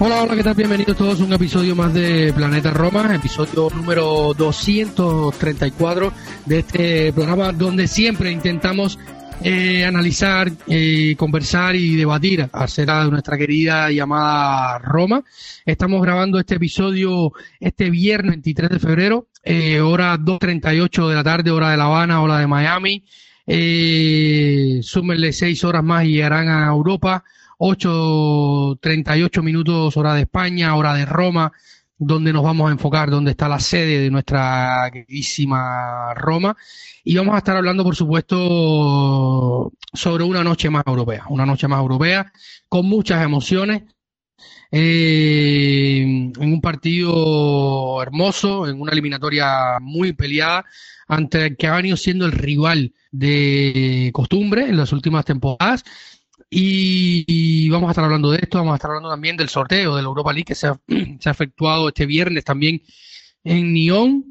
Hola, hola, ¿qué tal? Bienvenidos todos a un episodio más de Planeta Roma, episodio número 234 de este programa donde siempre intentamos eh, analizar, eh, conversar y debatir acerca de nuestra querida llamada Roma. Estamos grabando este episodio este viernes 23 de febrero, eh, hora 2.38 de la tarde, hora de La Habana, hora de Miami. Eh, súmenle seis horas más y llegarán a Europa. 8.38 minutos hora de España, hora de Roma, donde nos vamos a enfocar, donde está la sede de nuestra queridísima Roma. Y vamos a estar hablando, por supuesto, sobre una noche más europea, una noche más europea, con muchas emociones, eh, en un partido hermoso, en una eliminatoria muy peleada, ante el que ha venido siendo el rival de costumbre en las últimas temporadas y, vamos a estar hablando de esto, vamos a estar hablando también del sorteo de la Europa League que se ha, efectuado este viernes también en Nyon,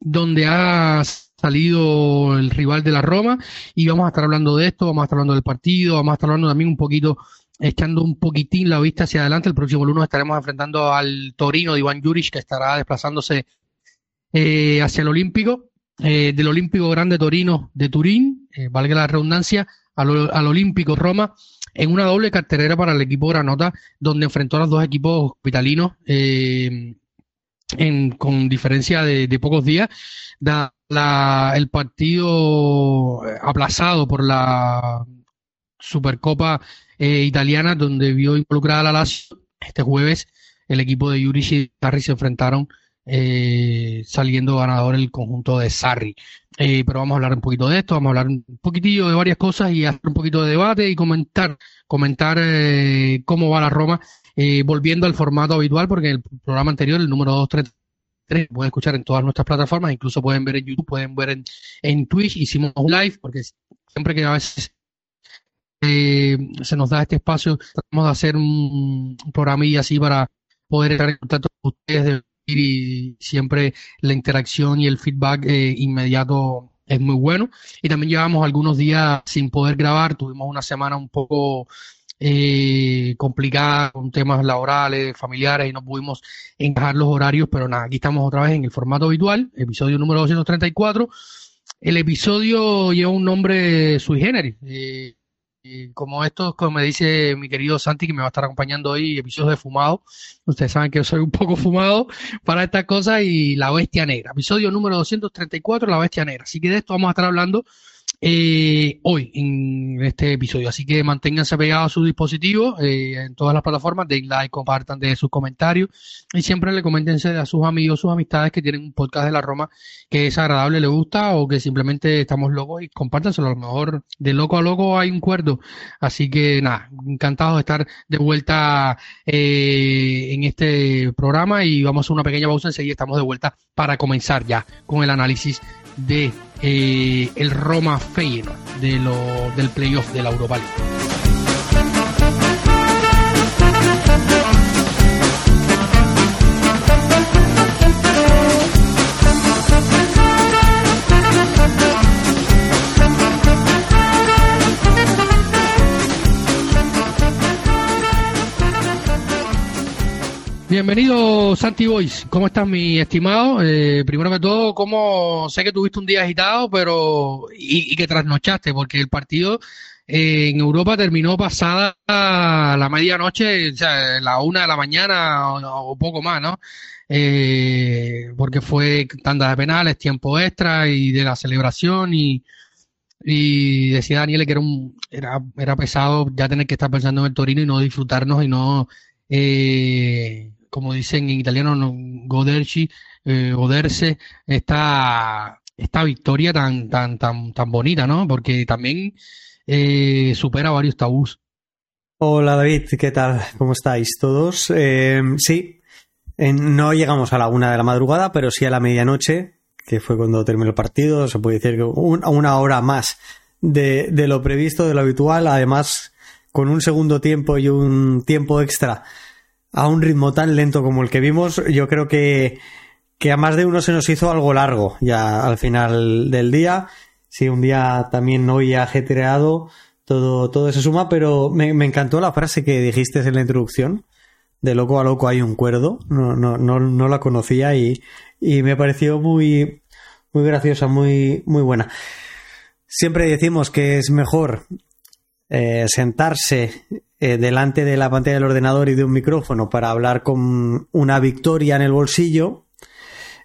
donde ha salido el rival de la Roma y vamos a estar hablando de esto, vamos a estar hablando del partido, vamos a estar hablando también un poquito, echando un poquitín la vista hacia adelante. El próximo lunes estaremos enfrentando al Torino de Iván Juric que estará desplazándose eh, hacia el Olímpico, eh, del Olímpico Grande Torino de Turín, eh, valga la redundancia, al, Olímpico Roma en una doble carterera para el equipo Granota, donde enfrentó a los dos equipos hospitalinos eh, en, con diferencia de, pocos días. Da, el partido aplazado por la Supercopa eh, italiana, donde vio involucrada la Lazio este jueves, el equipo de Juric y Sarri se enfrentaron eh, saliendo ganador el conjunto de Sarri. Eh, pero vamos a hablar un poquito de esto, vamos a hablar un poquitillo de varias cosas y hacer un poquito de debate y comentar, comentar eh, cómo va la Roma, eh, volviendo al formato habitual, porque en el programa anterior, el número 233, pueden escuchar en todas nuestras plataformas, incluso pueden ver en YouTube, pueden ver en, en Twitch, hicimos un live, porque siempre que a veces eh, se nos da este espacio, tratamos de hacer un, un programilla así para poder estar en contacto con ustedes y siempre la interacción y el feedback eh, inmediato es muy bueno. Y también llevamos algunos días sin poder grabar, tuvimos una semana un poco eh, complicada con temas laborales, familiares y no pudimos encajar los horarios, pero nada, aquí estamos otra vez en el formato habitual, episodio número 234. El episodio lleva un nombre sui generis. Eh, y como esto, como me dice mi querido Santi, que me va a estar acompañando hoy, episodios de fumado. Ustedes saben que yo soy un poco fumado para estas cosas y la bestia negra. Episodio número 234, la bestia negra. Así que de esto vamos a estar hablando eh, hoy en este episodio. Así que manténganse pegados a sus dispositivos eh, en todas las plataformas, den like, compartan de sus comentarios y siempre le coméntense a sus amigos, sus amistades que tienen un podcast de la Roma que es agradable, le gusta o que simplemente estamos locos y compártanselo. A lo mejor de loco a loco hay un cuerdo. Así que nada, encantado de estar de vuelta eh, en este programa y vamos a una pequeña pausa enseguida estamos de vuelta para comenzar ya con el análisis de eh, el Roma Feyenoord de lo, del playoff de la Europa League. Bienvenido Santi Boys, ¿cómo estás mi estimado? Eh, primero que todo, ¿cómo sé que tuviste un día agitado pero y, que trasnochaste? Porque el partido eh, en Europa terminó pasada la medianoche, o sea, la una de la mañana o, o poco más, ¿no? Eh, porque fue tanda de penales, tiempo extra y de la celebración y, y decía Daniel que era, un, era, era pesado ya tener que estar pensando en el Torino y no disfrutarnos y no... Eh, como dicen en italiano, no, goderci eh, Oderse esta, esta victoria tan, tan, tan, tan bonita, ¿no? Porque también eh, supera varios tabús. Hola David, ¿qué tal? ¿Cómo estáis todos? Eh, sí, no llegamos a la una de la madrugada, pero sí a la medianoche, que fue cuando terminó el partido. Se puede decir que una hora más de, de lo previsto, de lo habitual. Además, con un segundo tiempo y un tiempo extra a un ritmo tan lento como el que vimos, yo creo que, que a más de uno se nos hizo algo largo ya al final del día. Sí, un día también hoy ajetreado todo, todo se suma, pero me, encantó la frase que dijiste en la introducción. De loco a loco hay un cuerdo. No, no, no, no la conocía y, y me pareció muy, muy graciosa, muy, muy buena. Siempre decimos que es mejor eh, sentarse eh, delante de la pantalla del ordenador y de un micrófono para hablar con una victoria en el bolsillo.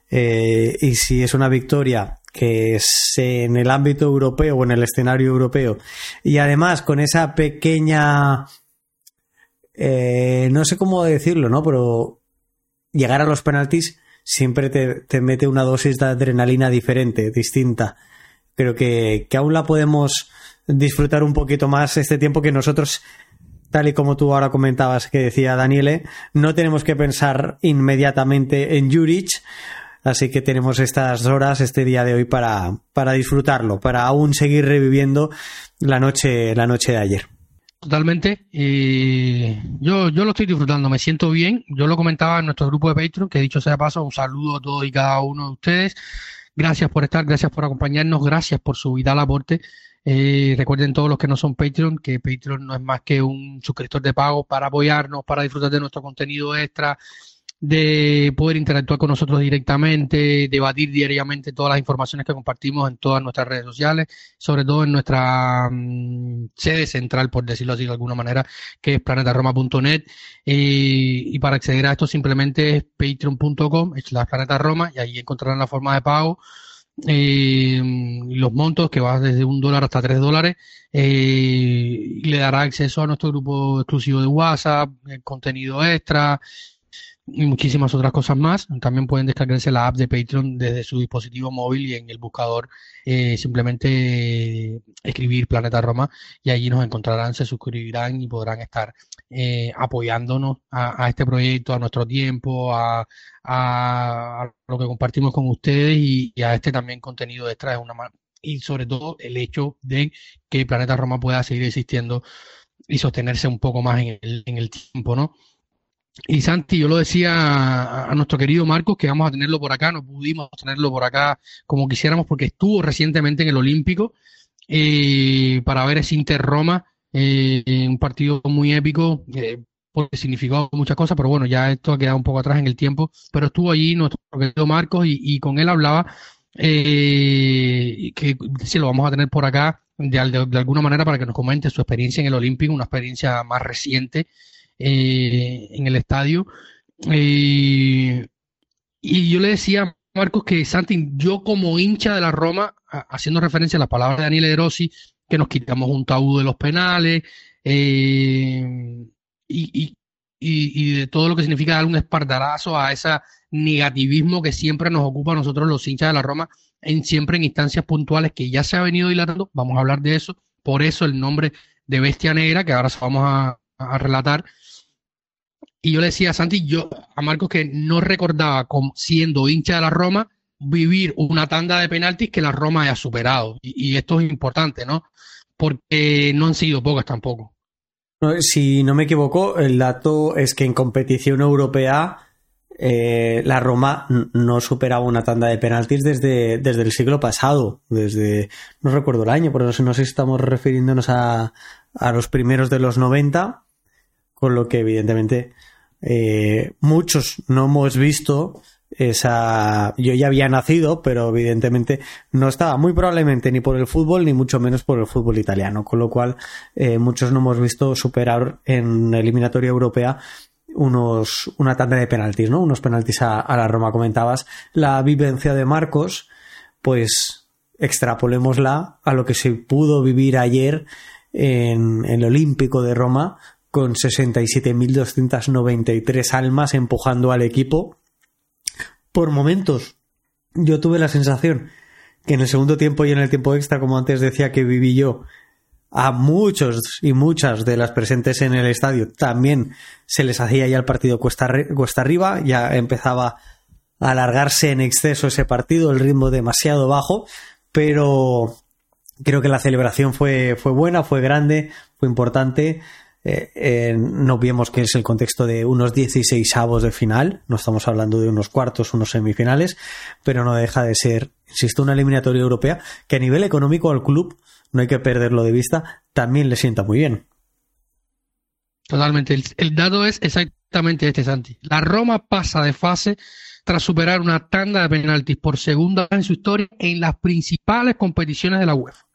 Eh, y si es una victoria que es en el ámbito europeo o en el escenario europeo. Y además con esa pequeña... Eh, no sé cómo decirlo, ¿no? Pero llegar a los penaltis siempre te, mete una dosis de adrenalina diferente, distinta. Creo que, que aún la podemos disfrutar un poquito más este tiempo que nosotros tal y como tú ahora comentabas que decía Daniele, no tenemos que pensar inmediatamente en Jurich, Así que tenemos estas horas, este día de hoy para, para disfrutarlo, para aún seguir reviviendo la noche, la noche de ayer. Totalmente. Y yo, yo lo estoy disfrutando, me siento bien. Yo lo comentaba en nuestro grupo de Patreon, que dicho sea paso, un saludo a todos y cada uno de ustedes. Gracias por estar, gracias por acompañarnos, gracias por su vital aporte. Eh, recuerden todos los que no son Patreon, que Patreon no es más que un suscriptor de pago para apoyarnos, para disfrutar de nuestro contenido extra de poder interactuar con nosotros directamente, debatir diariamente todas las informaciones que compartimos en todas nuestras redes sociales, sobre todo en nuestra mm, sede central, por decirlo así de alguna manera, que es planetaroma.net. Eh, y para acceder a esto simplemente es patreon.com, es la Planeta Roma, y ahí encontrarán la forma de pago. Eh, los montos que va desde un dólar hasta tres dólares eh, le dará acceso a nuestro grupo exclusivo de WhatsApp, contenido extra, y muchísimas otras cosas más. También pueden descargarse la app de Patreon desde su dispositivo móvil y en el buscador eh, simplemente escribir Planeta Roma y allí nos encontrarán, se suscribirán y podrán estar eh, apoyándonos a, este proyecto, a nuestro tiempo, a, lo que compartimos con ustedes y, a este también contenido extra de una y sobre todo el hecho de que Planeta Roma pueda seguir existiendo y sostenerse un poco más en el, en el tiempo, ¿no? Y Santi, yo lo decía a, nuestro querido Marcos que vamos a tenerlo por acá, no pudimos tenerlo por acá como quisiéramos porque estuvo recientemente en el Olímpico eh, para ver ese Inter Roma, eh, un partido muy épico, eh, porque significó muchas cosas, pero bueno, ya esto ha quedado un poco atrás en el tiempo, pero estuvo allí nuestro querido Marcos y, con él hablaba que si lo vamos a tener por acá de, alguna manera para que nos comente su experiencia en el Olímpico, una experiencia más reciente eh, en el estadio. Eh, y yo le decía a Marcos que Santi, yo como hincha de la Roma, haciendo referencia a las palabras de Daniele De Rossi, que nos quitamos un tabú de los penales eh, y, de todo lo que significa dar un espardarazo a ese negativismo que siempre nos ocupa a nosotros los hinchas de la Roma, en siempre en instancias puntuales que ya se ha venido dilatando. Vamos a hablar de eso. Por eso el nombre de Bestia Negra, que ahora vamos a relatar, y yo le decía a Santi, yo a Marcos que no recordaba, como siendo hincha de la Roma, vivir una tanda de penaltis que la Roma haya superado. Y, esto es importante, ¿no? Porque no han sido pocas tampoco. Si no me equivoco, el dato es que en competición europea eh, la Roma no superaba una tanda de penaltis desde, desde el siglo pasado, desde, no recuerdo el año, por eso no sé si estamos refiriéndonos a, a los primeros de los 90, con lo que evidentemente eh, muchos no hemos visto esa yo ya había nacido pero evidentemente no estaba muy probablemente ni por el fútbol ni mucho menos por el fútbol italiano. Con lo cual eh, muchos no hemos visto superar en eliminatoria europea unos una tanda de penaltis no unos penaltis a, la Roma. Comentabas la vivencia de Marcos pues extrapolémosla a lo que se pudo vivir ayer en el Olímpico de Roma con 67.293 almas empujando al equipo por momentos yo tuve la sensación que en el segundo tiempo y en el tiempo extra, como antes decía que viví yo, a muchos y muchas de las presentes en el estadio también se les hacía ya el partido cuesta, cuesta arriba, ya empezaba a alargarse en exceso ese partido, el ritmo demasiado bajo, pero creo que la celebración fue, fue buena, fue grande, fue importante. Eh, eh, no vemos que es el contexto de unos 16 avos de final, no estamos hablando de unos cuartos, unos semifinales, pero no deja de ser, insisto, una eliminatoria europea que a nivel económico al club no hay que perderlo de vista, también le sienta muy bien. Totalmente. El, dato es exactamente este, Santi. La Roma pasa de fase tras superar una tanda de penaltis por segunda vez en su historia en las principales competiciones de la UEFA.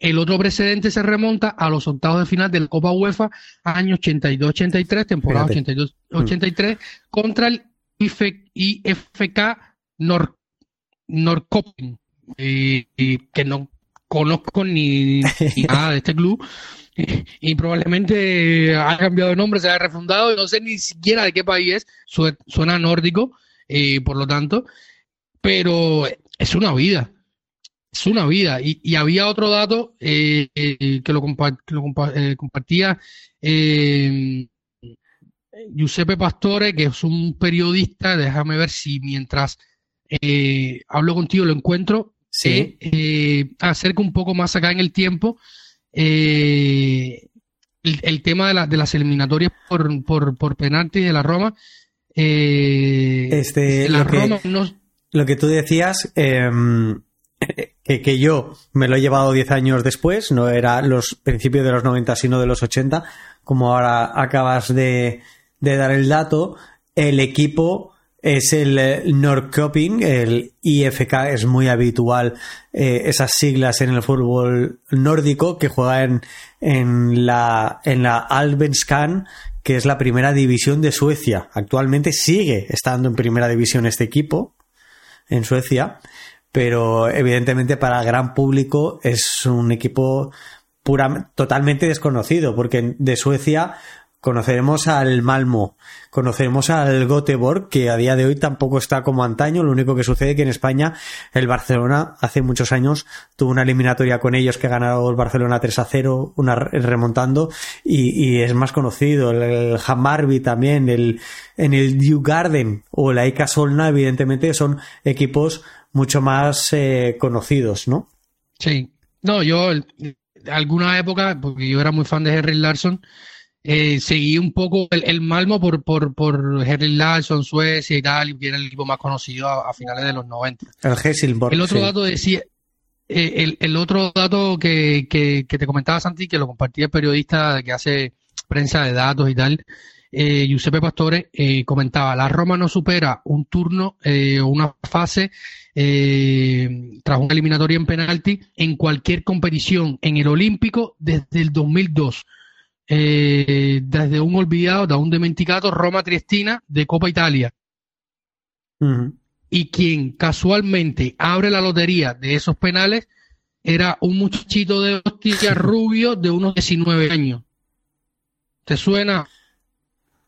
El otro precedente se remonta a los octavos de final de la Copa UEFA, año 82-83, temporada 82-83, contra el IFK Nor Norcoping, que no conozco ni, nada de este club. Y, probablemente ha cambiado de nombre, se ha refundado y no sé ni siquiera de qué país es, suena nórdico, eh, por lo tanto, pero es una vida, es una vida. Y, había otro dato eh, eh, que lo, compartía Giuseppe Pastore, que es un periodista, déjame ver si mientras hablo contigo lo encuentro, sí. Eh, acerca un poco más acá en el tiempo eh, el, tema de, de, las eliminatorias por, por, por penalti de la Roma. Eh, este, la lo, Roma que, lo que tú decías, em, que, yo me lo he llevado 10 años después, no era los principios de los 90, sino de los 80, como ahora acabas de, dar el dato, el equipo es el eh, Norrköping, el IFK es muy habitual eh, esas siglas en el fútbol nórdico que juega en, en la en la Albenskan, que es la primera división de Suecia. Actualmente sigue estando en primera división este equipo en Suecia, pero evidentemente para el gran público es un equipo pura, totalmente desconocido porque de Suecia conoceremos al Malmo, conoceremos al Göteborg, que a día de hoy tampoco está como antaño, lo único que sucede que en España el Barcelona hace muchos años tuvo una eliminatoria con ellos que ganaron el Barcelona 3 a 0, una remontando, y, es más conocido, el, el Hammarby también, el, en el New Garden o la Ica Solna, evidentemente son equipos mucho más eh, conocidos, ¿no? Sí, no, yo alguna época, porque yo era muy fan de Henry Larson, eh, seguí un poco el, Malmo por, por, por Henry Larson, Suecia y tal, y era el equipo más conocido a, finales de los 90. El El otro dato decía, eh, el, el, otro dato que, que, que, te comentaba Santi, que lo compartía el periodista que hace prensa de datos y tal, eh, Giuseppe Pastore, eh, comentaba, la Roma no supera un turno o una fase tras una eliminatoria en penalti en cualquier competición en el Olímpico desde el 2002 eh, desde un olvidado, de un dementicato, Roma Triestina de Copa Italia. Y quien casualmente abre la lotería de esos penales era un muchachito de hostia rubio de unos 19 años. ¿Te suena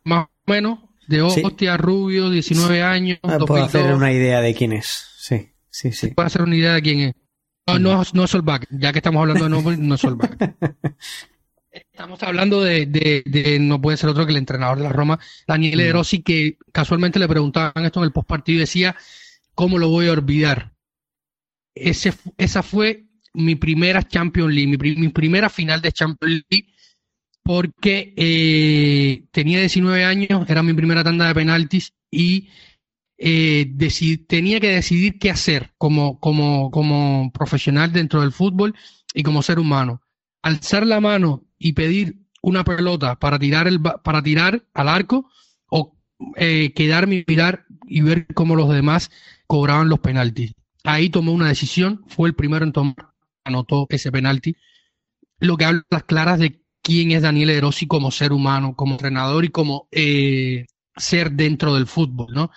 más o menos? De hostia rubio, 19 años. Ah, puedo hacer una idea de quién es. Sí, sí, sí. Puedo hacer una idea de quién es. No, no, no es Solback, ya que estamos hablando de no es Solback. Estamos hablando de, de, no puede ser otro que el entrenador de la Roma, Daniele De Rossi, que casualmente le preguntaban esto en el postpartido y decía, ¿cómo lo voy a olvidar? Ese, esa fue mi primera Champions League, mi, primera final de Champions League, porque eh, tenía 19 años, era mi primera tanda de penaltis y eh, tenía que decidir qué hacer como, profesional dentro del fútbol y como ser humano. Alzar la mano y pedir una pelota para tirar, el, para tirar al arco o eh, quedarme y mirar y ver cómo los demás cobraban los penaltis. Ahí tomó una decisión, fue el primero en tomar, anotó ese penalti, lo que habla las claras de quién es Daniel Erosi como ser humano, como entrenador y como eh, ser dentro del fútbol, ¿no?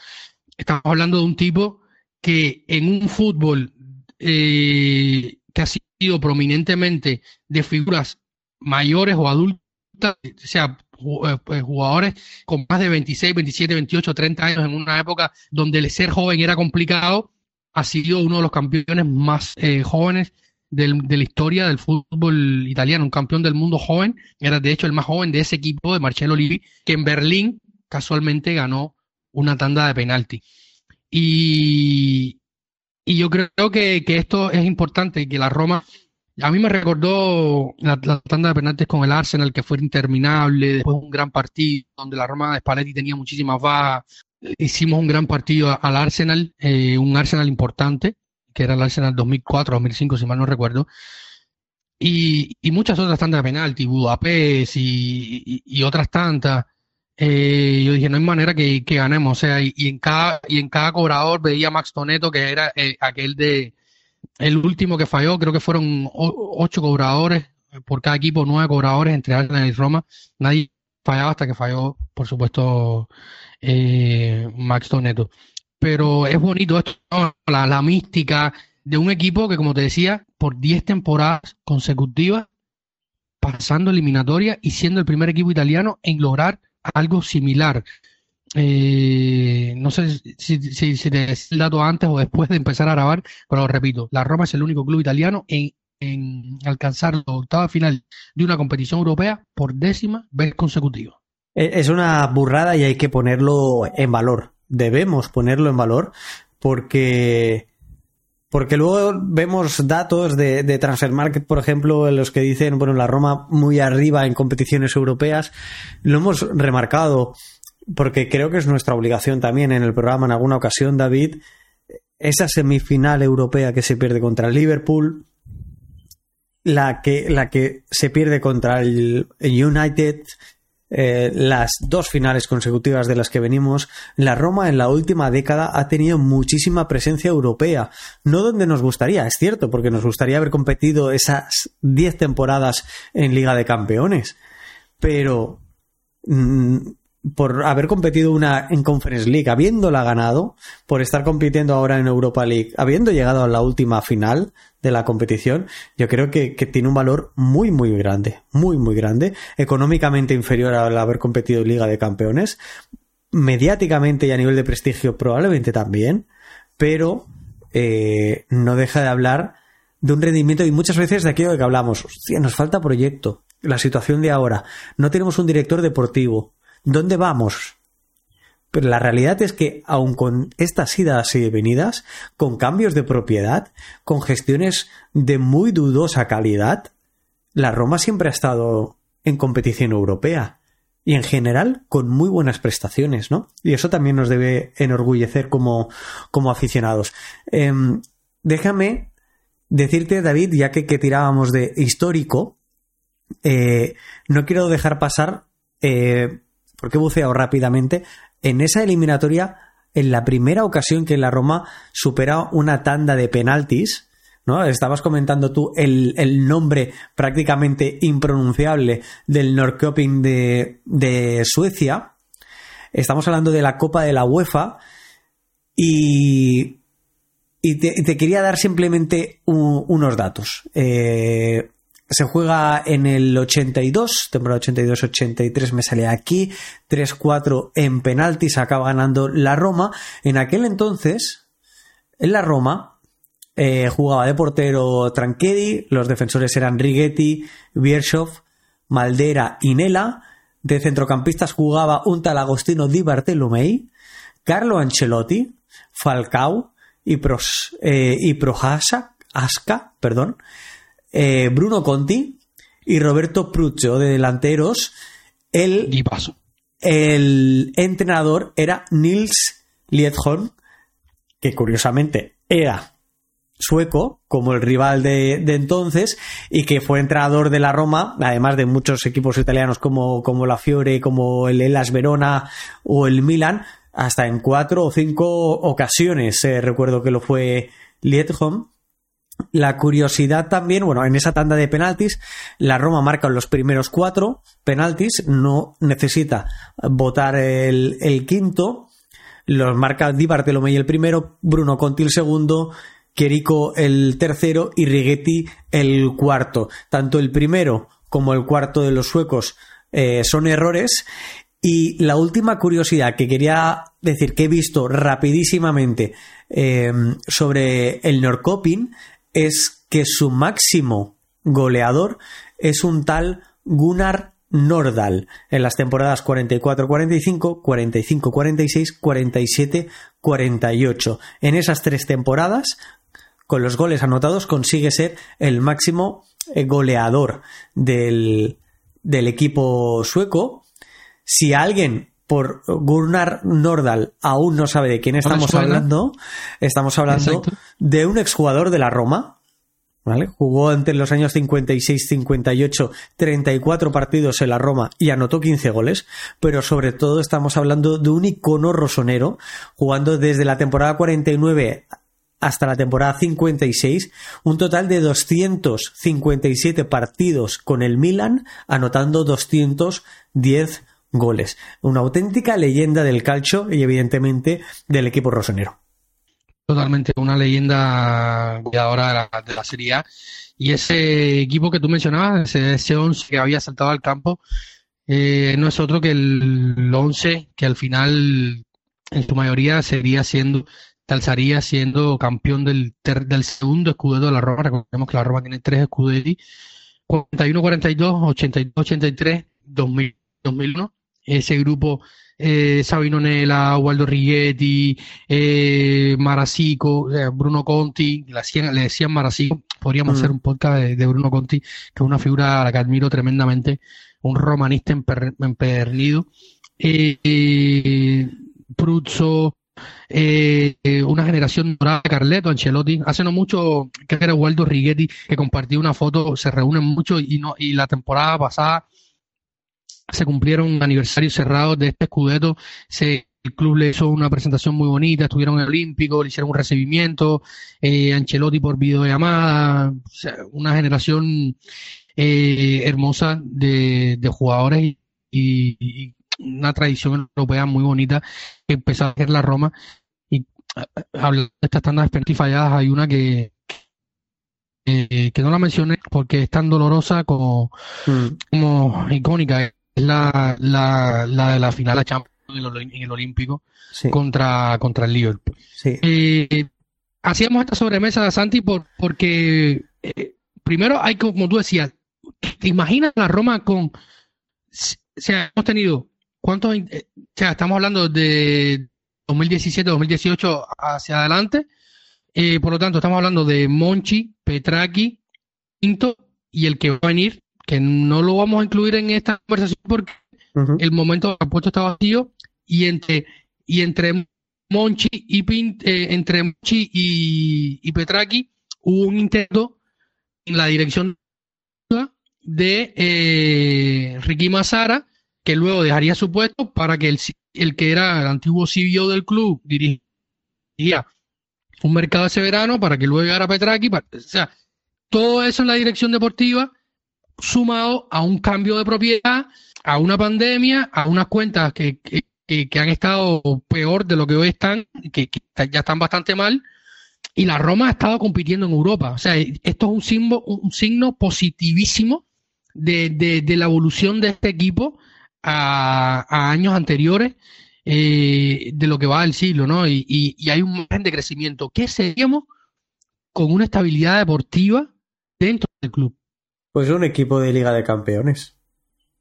Estamos hablando de un tipo que en un fútbol eh, que ha sido prominentemente de figuras mayores o adultas, o sea, jugadores con más de 26, 27, 28, 30 años en una época donde el ser joven era complicado, ha sido uno de los campeones más eh, jóvenes del, de la historia del fútbol italiano, un campeón del mundo joven, era de hecho el más joven de ese equipo de Marcello Lippi, que en Berlín casualmente ganó una tanda de penalti. Y, y yo creo que, que esto es importante, que la Roma a mí me recordó la, tanda de penaltis con el Arsenal, que fue interminable, después un gran partido donde la Roma de Spalletti tenía muchísimas bajas. Hicimos un gran partido al Arsenal, eh, un Arsenal importante, que era el Arsenal 2004-2005, si mal no recuerdo. Y, y, muchas otras tandas de penalti, Budapest y, y, otras tantas. Eh, yo dije, no hay manera que, que ganemos. O sea, y, en cada, y en cada cobrador veía Max Toneto, que era eh, aquel de, el último que falló, creo que fueron ocho cobradores por cada equipo, nueve cobradores entre Arsenal y Roma. Nadie fallaba hasta que falló, por supuesto, eh, Max Toneto. Pero es bonito esto, la, la mística de un equipo que, como te decía, por diez temporadas consecutivas, pasando eliminatoria y siendo el primer equipo italiano en lograr algo similar. Eh, no sé si, te el dato antes o después de empezar a grabar, pero repito, la Roma es el único club italiano en, en alcanzar la octava final de una competición europea por décima vez consecutiva. Es una burrada y hay que ponerlo en valor. Debemos ponerlo en valor porque porque luego vemos datos de, de Transfer Market, por ejemplo, en los que dicen, bueno, la Roma muy arriba en competiciones europeas. Lo hemos remarcado porque creo que es nuestra obligación también en el programa en alguna ocasión, David, esa semifinal europea que se pierde contra el Liverpool, la que, la que se pierde contra el United, eh, las dos finales consecutivas de las que venimos, la Roma en la última década ha tenido muchísima presencia europea. No donde nos gustaría, es cierto, porque nos gustaría haber competido esas diez temporadas en Liga de Campeones. Pero mm, por haber competido una en Conference League, habiéndola ganado, por estar compitiendo ahora en Europa League, habiendo llegado a la última final de la competición, yo creo que, tiene un valor muy, muy grande, muy, muy grande, económicamente inferior al haber competido en Liga de Campeones, mediáticamente y a nivel de prestigio probablemente también, pero eh, no deja de hablar de un rendimiento y muchas veces de aquello de que hablamos, hostia, nos falta proyecto, la situación de ahora, no tenemos un director deportivo, ¿Dónde vamos? Pero la realidad es que, aun con estas idas y venidas, con cambios de propiedad, con gestiones de muy dudosa calidad, la Roma siempre ha estado en competición europea y en general con muy buenas prestaciones, ¿no? Y eso también nos debe enorgullecer como, como aficionados. Em, déjame decirte, David, ya que, tirábamos de histórico, eh, no quiero dejar pasar eh, porque he buceado rápidamente, en esa eliminatoria, en la primera ocasión que la Roma supera una tanda de penaltis, ¿no? Estabas comentando tú el, nombre prácticamente impronunciable del Norrköping de, de Suecia. Estamos hablando de la Copa de la UEFA y, y te, quería dar simplemente unos datos. Eh, se juega en el 82, temporada 82-83 me sale aquí, 3-4 en penaltis, acaba ganando la Roma. En aquel entonces, en la Roma, eh, jugaba de portero Tranchedi, los defensores eran Righetti, Biershov, Maldera y Nela. De centrocampistas jugaba un tal Agostino Di Bartolomei, Carlo Ancelotti, Falcao y, Pros, eh, Asca, perdón. Eh, Bruno Conti y Roberto Pruccio de delanteros. El, el entrenador era Nils Liedholm, que curiosamente era sueco, como el rival de, entonces, y que fue entrenador de la Roma, además de muchos equipos italianos como, como la Fiore, como el Elas Verona o el Milan, hasta en cuatro o cinco ocasiones. Eh, recuerdo que lo fue Liedholm. La curiosidad también, bueno, en esa tanda de penaltis, la Roma marca los primeros cuatro penaltis, no necesita votar el, quinto, los marca Di Bartolomei el primero, Bruno Conti el segundo, Querico el tercero y Righetti el cuarto. Tanto el primero como el cuarto de los suecos eh, son errores. Y la última curiosidad que quería decir que he visto rapidísimamente em, sobre el Norcoping es que su máximo goleador es un tal Gunnar Nordal en las temporadas 44-45, 45-46, 47-48. En esas tres temporadas, con los goles anotados, consigue ser el máximo eh, goleador del, del equipo sueco. Si alguien por Gunnar Nordal aún no sabe de quién estamos hablando, estamos hablando de un exjugador de la Roma, Jugó entre los años 56-58 34 partidos en la Roma y anotó 15 goles, pero sobre todo estamos hablando de un icono rosonero, jugando desde la temporada 49 hasta la temporada 56, un total de 257 partidos con el Milan, anotando 210 goles. Una auténtica leyenda del calcio y evidentemente del equipo rosonero totalmente una leyenda ahora de la, de la Serie A. Y ese equipo que tú mencionabas, ese, 11 que había saltado al campo, eh, no es otro que el 11 que al final, en su mayoría, sería siendo, talzaría siendo campeón del, del segundo escudo de la Roma. Recordemos que la Roma tiene tres escudos 41-42, 82-83, 2001. Ese grupo eh, Sabino Nela, Waldo Rigetti, eh, Marasico, eh, Bruno Conti, le, le decían Marasico, podríamos hacer un podcast de, Bruno Conti, que es una figura a la que admiro tremendamente, un romanista empedernido. Eh, eh, Pruzzo, eh, una generación dorada Carleto, Ancelotti. Hace no mucho, que era Waldo Righetti, que compartió una foto, se reúnen mucho y no, y la temporada pasada se cumplieron aniversarios cerrados de este escudeto, se, el club le hizo una presentación muy bonita, estuvieron en el Olímpico, le hicieron un recibimiento, eh, Ancelotti por videollamada, una generación eh, hermosa de, de jugadores y, una tradición europea muy bonita que empezó a hacer la Roma. Y hablando de estas tandas de falladas, hay una que, que no la mencioné porque es tan dolorosa como, mm. como icónica es la, la, la de la final de Champions en el, Olímpico contra, contra el Liverpool. Eh, hacíamos esta sobremesa, Santi, por, porque eh, primero hay, como tú decías, ¿te imaginas la Roma con... O sea, hemos tenido... ¿Cuántos? Eh, o sea, estamos hablando de 2017, 2018 hacia adelante. por lo tanto, estamos hablando de Monchi, Petraki, Quinto y el que va a venir, que no lo vamos a incluir en esta conversación porque el momento del puesto está vacío y entre y entre Monchi y eh, entre Monchi y, Petraki hubo un intento en la dirección de eh, Ricky Mazara que luego dejaría su puesto para que el, el que era el antiguo CEO del club dirigiría un mercado ese verano para que luego llegara Petraki. o sea, todo eso en la dirección deportiva sumado a un cambio de propiedad, a una pandemia, a unas cuentas que, que, han estado peor de lo que hoy están, que, ya están bastante mal, y la Roma ha estado compitiendo en Europa. O sea, esto es un signo, un signo positivísimo de, de, la evolución de este equipo a, años anteriores eh, de lo que va del siglo, ¿no? Y, y, y hay un margen de crecimiento. ¿Qué seríamos con una estabilidad deportiva dentro del club? Pues un equipo de Liga de Campeones.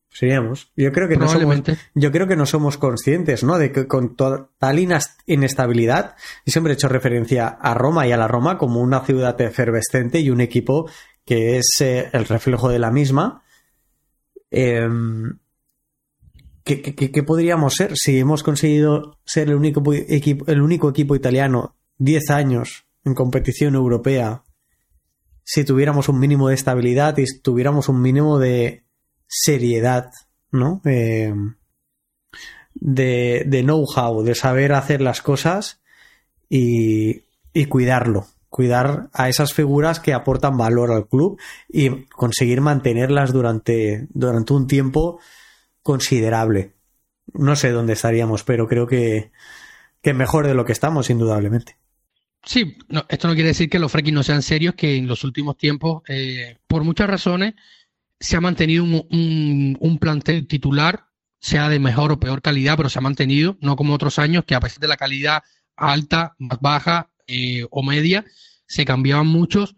Seríamos. Yo creo que no somos, yo creo que no somos conscientes, ¿no? De que con tal inestabilidad, y siempre he hecho referencia a Roma y a la Roma como una ciudad efervescente y un equipo que es eh, el reflejo de la misma. Em, ¿qué, podríamos ser si hemos conseguido ser el único equipo, el único equipo italiano 10 años en competición europea si tuviéramos un mínimo de estabilidad y tuviéramos un mínimo de seriedad, ¿no? Eh, de, know-how, de saber hacer las cosas y, y cuidarlo. Cuidar a esas figuras que aportan valor al club y conseguir mantenerlas durante, durante un tiempo considerable. No sé dónde estaríamos, pero creo que, que mejor de lo que estamos, indudablemente. Sí, esto no quiere decir que los fracking no sean serios, que en los últimos tiempos, eh, por muchas razones, se ha mantenido un, un, plantel titular, sea de mejor o peor calidad, pero se ha mantenido, no como otros años que a pesar de la calidad alta, más baja eh, o media, se cambiaban muchos.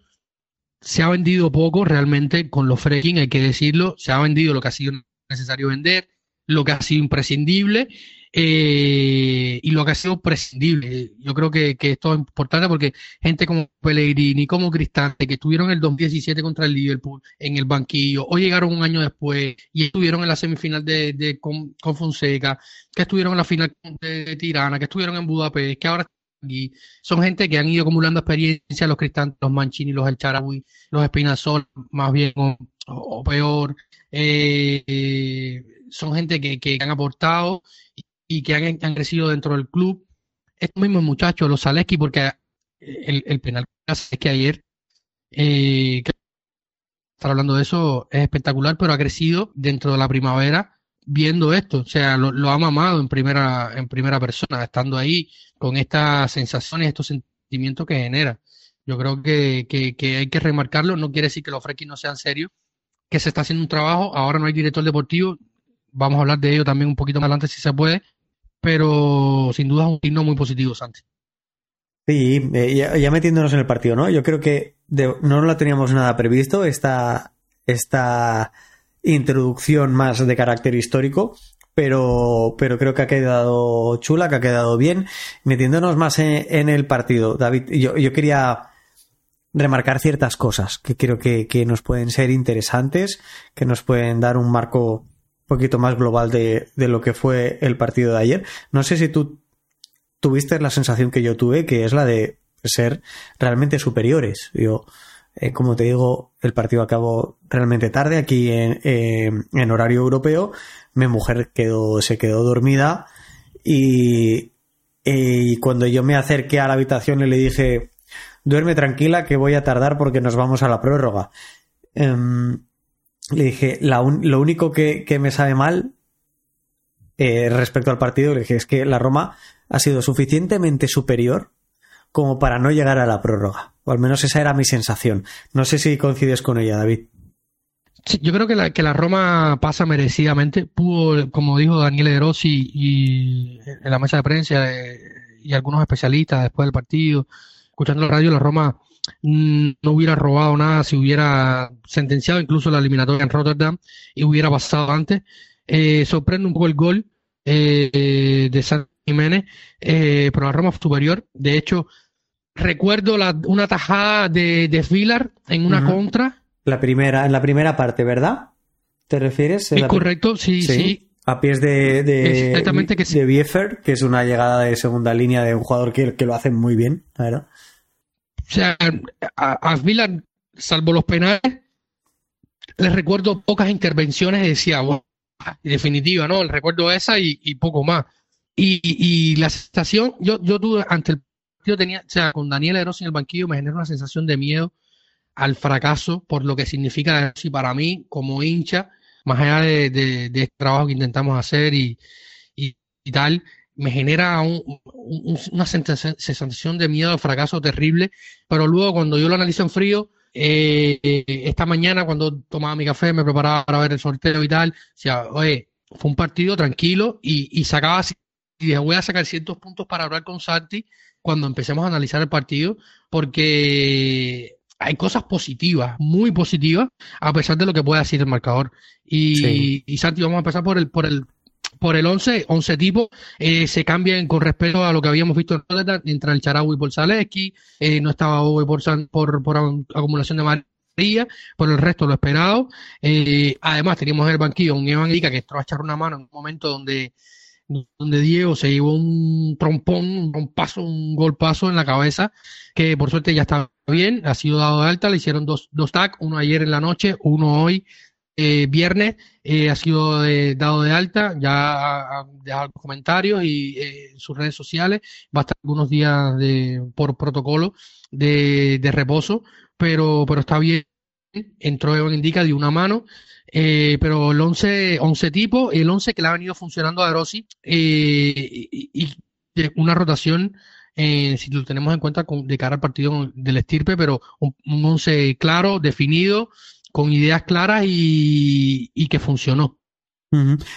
Se ha vendido poco realmente con los fracking, hay que decirlo. Se ha vendido lo que ha sido necesario vender, lo que ha sido imprescindible eh, y lo que ha sido prescindible. Yo creo que, esto es importante porque gente como Pellegrini, como Cristante, que estuvieron el 2017 contra el Liverpool en el banquillo, o llegaron un año después y estuvieron en la semifinal de, con, Fonseca, que estuvieron en la final de, Tirana, que estuvieron en Budapest, que ahora están aquí. Son gente que han ido acumulando experiencia, los Cristantes, los Mancini, los El Charaui, los Espinazol, más bien o, peor. Eh, eh, son gente que, que han aportado que han, crecido dentro del club. Estos mismos muchachos, los Zaleski, porque el, el penal es que ayer, eh, estar hablando de eso, es espectacular, pero ha crecido dentro de la primavera viendo esto, o sea, lo, ha mamado en primera, en primera persona, estando ahí con estas sensaciones, estos sentimientos que genera. Yo creo que, que, hay que remarcarlo, no quiere decir que los freshis no sean serios, que se está haciendo un trabajo, ahora no hay director deportivo, vamos a hablar de ello también un poquito más adelante si se puede, pero sin duda un signo muy positivo, Santi. Sí, eh, ya, metiéndonos en el partido, ¿no? Yo creo que no lo teníamos nada previsto, esta, esta introducción más de carácter histórico, pero, pero creo que ha quedado chula, que ha quedado bien. Metiéndonos más en, el partido, David, yo, yo, quería remarcar ciertas cosas que creo que, que nos pueden ser interesantes, que nos pueden dar un marco poquito más global de, de, lo que fue el partido de ayer. No sé si tú tuviste la sensación que yo tuve, que es la de ser realmente superiores. Yo, eh, como te digo, el partido acabó realmente tarde aquí en, eh, en horario europeo. Mi mujer quedó, se quedó dormida y, y cuando yo me acerqué a la habitación y le dije, duerme tranquila que voy a tardar porque nos vamos a la prórroga. Em, le dije, lo único que, me sabe mal eh, respecto al partido, le dije, es que la Roma ha sido suficientemente superior como para no llegar a la prórroga. O al menos esa era mi sensación. No sé si coincides con ella, David. Sí, yo creo que la, que la Roma pasa merecidamente. Pudo, como dijo Daniel De Rossi y en la mesa de prensa eh, y algunos especialistas después del partido, escuchando la radio, la Roma no hubiera robado nada si hubiera sentenciado incluso la eliminatoria en Rotterdam y hubiera pasado antes. Eh, sorprende un poco el gol eh, de San Jiménez, eh, pero la Roma superior. De hecho, recuerdo la, una tajada de, de Villar en una contra. La primera, en la primera parte, ¿verdad? ¿Te refieres? Es correcto, sí, sí, A pies de, de, que de Biefer, que es una llegada de segunda línea de un jugador que, que lo hace muy bien, verdad o sea, a, a salvo los penales, les recuerdo pocas intervenciones y decía, en definitiva, ¿no? El recuerdo esa y, poco más. Y, la sensación, yo, yo tuve ante el partido, tenía, o sea, con Daniel Eros en el banquillo me genera una sensación de miedo al fracaso por lo que significa si para mí como hincha, más allá de, de, este trabajo que intentamos hacer y, y tal, me genera una sensación de miedo, de fracaso terrible, pero luego cuando yo lo analizo en frío, eh, esta mañana cuando tomaba mi café, me preparaba para ver el sorteo y tal, decía, oye, fue un partido tranquilo y, sacaba, y dije, voy a sacar ciertos puntos para hablar con Santi cuando empecemos a analizar el partido, porque hay cosas positivas, muy positivas, a pesar de lo que pueda decir el marcador. Y, y Santi, vamos a empezar por el, por el, por el 11, 11 tipos, eh, se cambian con respecto a lo que habíamos visto en Rotterdam, entra el Charaui por Zaleski, eh, no estaba Owe por, por, por, acumulación de María, por el resto lo esperado. Eh, además, teníamos en el banquillo un Evan que entró a echar una mano en un momento donde, donde Diego se llevó un trompón, un rompazo, un golpazo en la cabeza, que por suerte ya está bien, ha sido dado de alta, le hicieron dos, dos tags, uno ayer en la noche, uno hoy eh, viernes eh, ha sido eh, dado de alta, ya ha, dejado comentarios y en sus redes sociales, va a estar algunos días de, por protocolo de, reposo, pero, pero está bien, entró Evan Indica de una mano, pero el 11, 11 tipo, el 11 que le ha venido funcionando a Rossi y, y, una rotación si lo tenemos en cuenta de cara al partido del estirpe, pero un, un once claro, definido, con ideas claras y, que funcionó.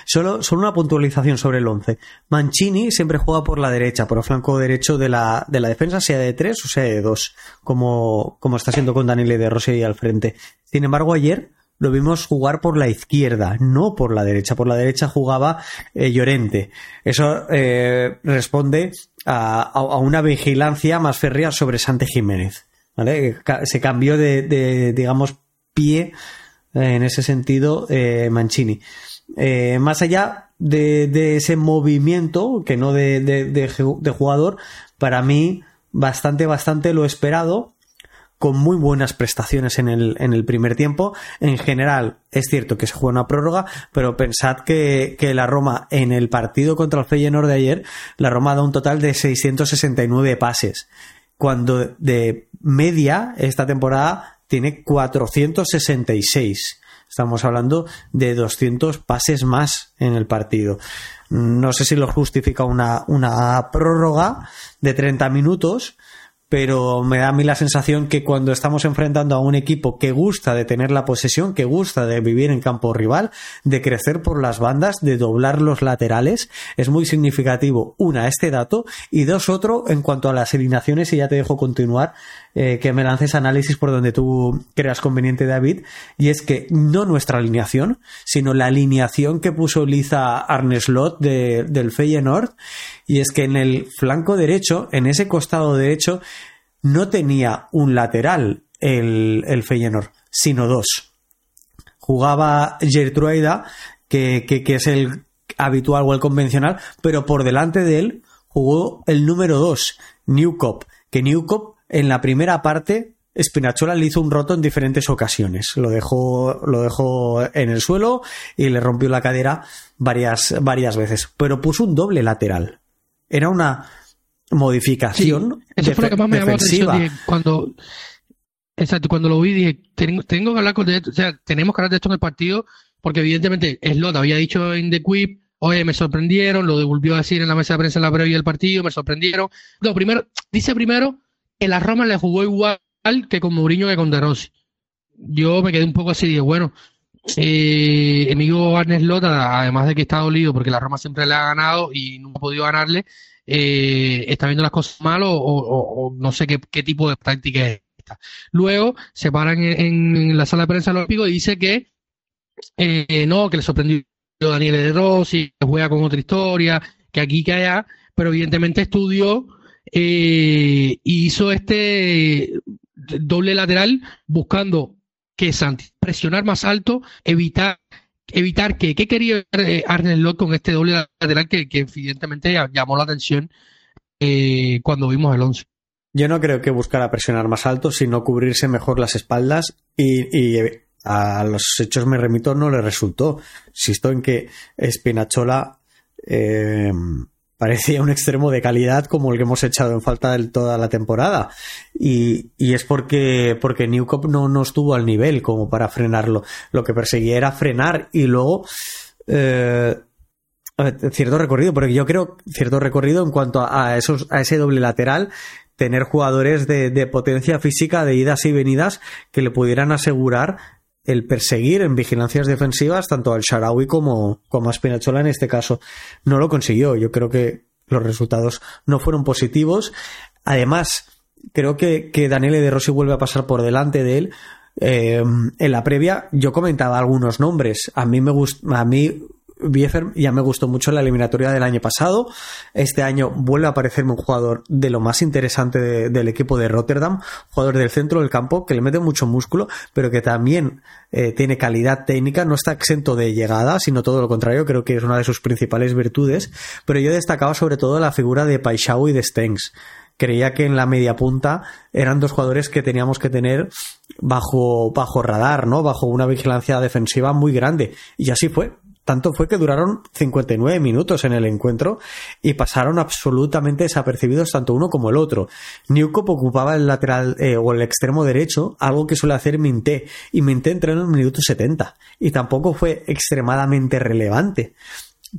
Solo, solo una puntualización sobre el 11. Mancini siempre juega por la derecha, por el flanco derecho de la, de la defensa, sea de 3 o sea de 2, como, como está siendo con Daniele de Rossi al frente. Sin embargo, ayer lo vimos jugar por la izquierda, no por la derecha. Por la derecha jugaba eh, Llorente. Eso eh, responde a, una vigilancia más férrea sobre Sante Jiménez. Se cambió de, digamos, pie eh, en ese sentido Mancini. más allá de, ese movimiento, que no de, jugador, para mí bastante, bastante lo esperado con muy buenas prestaciones en el, primer tiempo. En general, es cierto que se juega una prórroga, pero pensad que, la Roma en el partido contra el Feyenoord de ayer, la Roma da un total de 669 pases, cuando de media esta temporada tiene 466. Estamos hablando de 200 pases más en el partido. No sé si lo justifica una, una prórroga de 30 minutos, pero me da a mí la sensación que cuando estamos enfrentando a un equipo que gusta de tener la posesión, que gusta de vivir en campo rival, de crecer por las bandas, de doblar los laterales, es muy significativo, una, este dato, y dos, otro, en cuanto a las eliminaciones, y ya te dejo continuar, eh, que me lances análisis por donde tú creas conveniente, David, y es que no nuestra alineación, sino la alineación que puso Liza Arneslot de, del Feyenoord, y es que en el flanco derecho, en ese costado derecho, no tenía un lateral el, el Feyenoord, sino dos. Jugaba Gertruida, que, que, es el habitual o el convencional, pero por delante de él jugó el número dos, Newcop, que Newcop en la primera parte Spinachola le hizo un roto en diferentes ocasiones. Lo dejó, lo dejó en el suelo y le rompió la cadera varias, varias veces. Pero puso un doble lateral era una modificación. eso fue lo que más me llamó la atención. cuando, exacto, cuando lo vi, dije, tengo, que hablar con o sea, tenemos que hablar de esto en el partido, porque evidentemente Slot había dicho en The Quip, oye, me sorprendieron, lo devolvió a decir en la mesa de prensa en la previa del partido, me sorprendieron. No, primero, dice primero que la Roma le jugó igual que con Mourinho que con De Rossi. Yo me quedé un poco así, dije, bueno, eh, amigo Arnes Lota, además de que está dolido porque la Roma siempre le ha ganado y no ha podido ganarle, eh, está viendo las cosas mal o, no sé qué, tipo de práctica es esta. Luego se paran en, la sala de prensa de y dice que eh, no, que le sorprendió Daniel de Rossi, que juega con otra historia, que aquí, que allá, pero evidentemente estudió eh, hizo este doble lateral buscando que Santi, presionar más alto, evitar evitar que, ¿qué quería eh, Arne con este doble lateral que, evidentemente llamó la atención eh, cuando vimos el 11? Yo no creo que buscara presionar más alto, sino cubrirse mejor las espaldas y, a los hechos me remito no le resultó. Insisto en que Espinachola eh, parecía un extremo de calidad como el que hemos echado en falta toda la temporada. Y, es porque, porque Newcop no, no estuvo al nivel como para frenarlo. Lo que perseguía era frenar y luego. Eh, cierto recorrido, porque yo creo cierto recorrido en cuanto a, esos, a ese doble lateral, tener jugadores de, de potencia física, de idas y venidas, que le pudieran asegurar el perseguir en vigilancias defensivas tanto al Sharawi como, a Spinachola en este caso. No lo consiguió. Yo creo que los resultados no fueron positivos. Además, creo que, que Daniele De Rossi vuelve a pasar por delante de él. Eh, en la previa yo comentaba algunos nombres. A mí me gusta, a mí Biefer ya me gustó mucho la eliminatoria del año pasado. Este año vuelve a aparecerme un jugador de lo más interesante del equipo de Rotterdam, jugador del centro del campo que le mete mucho músculo, pero que también eh, tiene calidad técnica, no está exento de llegada, sino todo lo contrario, creo que es una de sus principales virtudes. Pero yo destacaba sobre todo la figura de Paixao y de Stengs creía que en la media punta eran dos jugadores que teníamos que tener bajo, bajo radar, ¿no? Bajo una vigilancia defensiva muy grande. Y así fue. Tanto fue que duraron 59 minutos en el encuentro y pasaron absolutamente desapercibidos tanto uno como el otro. Newcop ocupaba el lateral eh, o el extremo derecho, algo que suele hacer Minté, y Minté entró en el minuto 70 y tampoco fue extremadamente relevante.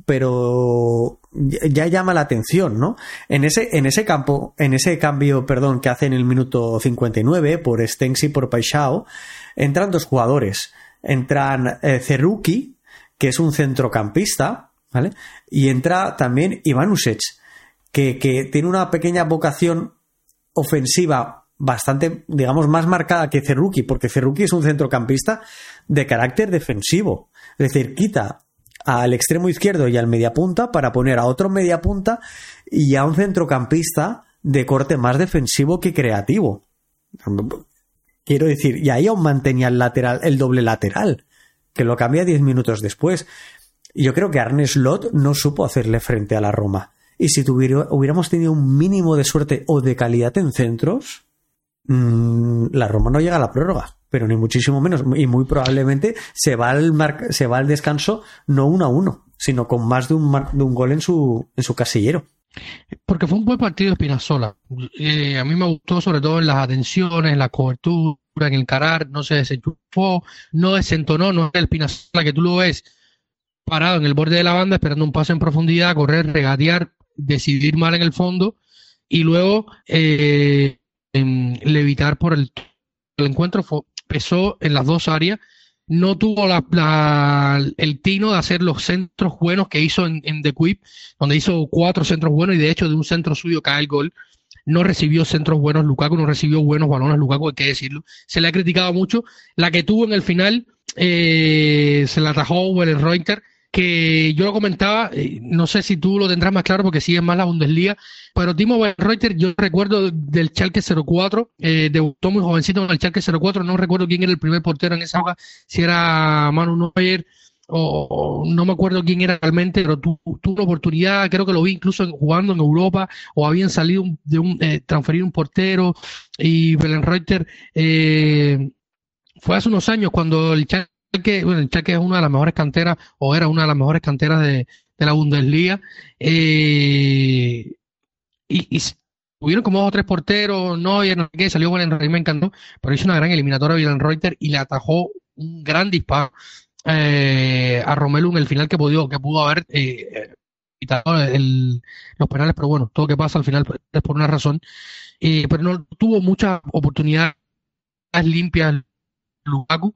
pero ya llama la atención, ¿no? En ese, en ese campo, en ese cambio, perdón, que hace en el minuto 59 por Stenks y por Paixao, entran dos jugadores. Entran eh, Cerruki, que es un centrocampista, ¿vale? Y entra también Ivanusec, que, que tiene una pequeña vocación ofensiva bastante, digamos, más marcada que Cerruki, porque Cerruki es un centrocampista de carácter defensivo. Es decir, quita al extremo izquierdo y al mediapunta para poner a otro mediapunta y a un centrocampista de corte más defensivo que creativo. Quiero decir, y ahí aún mantenía el lateral, el doble lateral, que lo cambia 10 minutos después. Yo creo que Arne Slot no supo hacerle frente a la Roma. Y si hubiéramos tenido un mínimo de suerte o de calidad en centros, mm, la Roma no llega a la prórroga pero ni muchísimo menos. Y muy probablemente se va al, descanso no uno a uno, sino con más de un, de un gol en su, en su casillero. Porque fue un buen partido de Spinazzola. Eh, a mí me gustó sobre todo en las atenciones, en la cobertura, en el no se desenchufó, no desentonó, no era el Spinazzola que tú lo ves parado en el borde de la banda esperando un paso en profundidad, correr, regatear, decidir mal en el fondo y luego eh, levitar por el, encuentro pesó en las dos áreas, no tuvo la, el tino de hacer los centros buenos que hizo en, en The Quip, donde hizo cuatro centros buenos y de hecho de un centro suyo cae el gol. No recibió centros buenos Lukaku, no recibió buenos balones Lukaku, hay que decirlo. Se le ha criticado mucho. La que tuvo en el final eh, se la atajó el Reuter que yo lo comentaba, eh, no sé si tú lo tendrás más claro porque sigues más la Bundesliga, pero Timo Reuter, yo recuerdo del Schalke 04, eh, debutó muy jovencito en el Schalke 04, no recuerdo quién era el primer portero en esa época, si era Manu Neuer o, no me acuerdo quién era realmente, pero tuvo una oportunidad, creo que lo vi incluso jugando en Europa, o habían salido de un, eh, transferir un portero, y Reuter eh, fue hace unos años cuando el Schalke que bueno, el Chaque es una de las mejores canteras, o era una de las mejores canteras de, la Bundesliga. Eh, y, y hubieron como dos o tres porteros, no, y qué, salió Rey me encantó, pero hizo una gran eliminatoria a Reuter y le atajó un gran disparo eh, a Romelu en el final que pudo, que pudo haber eh, quitado los penales, pero bueno, todo que pasa al final es por una razón. Eh, pero no tuvo muchas oportunidades limpias Lukaku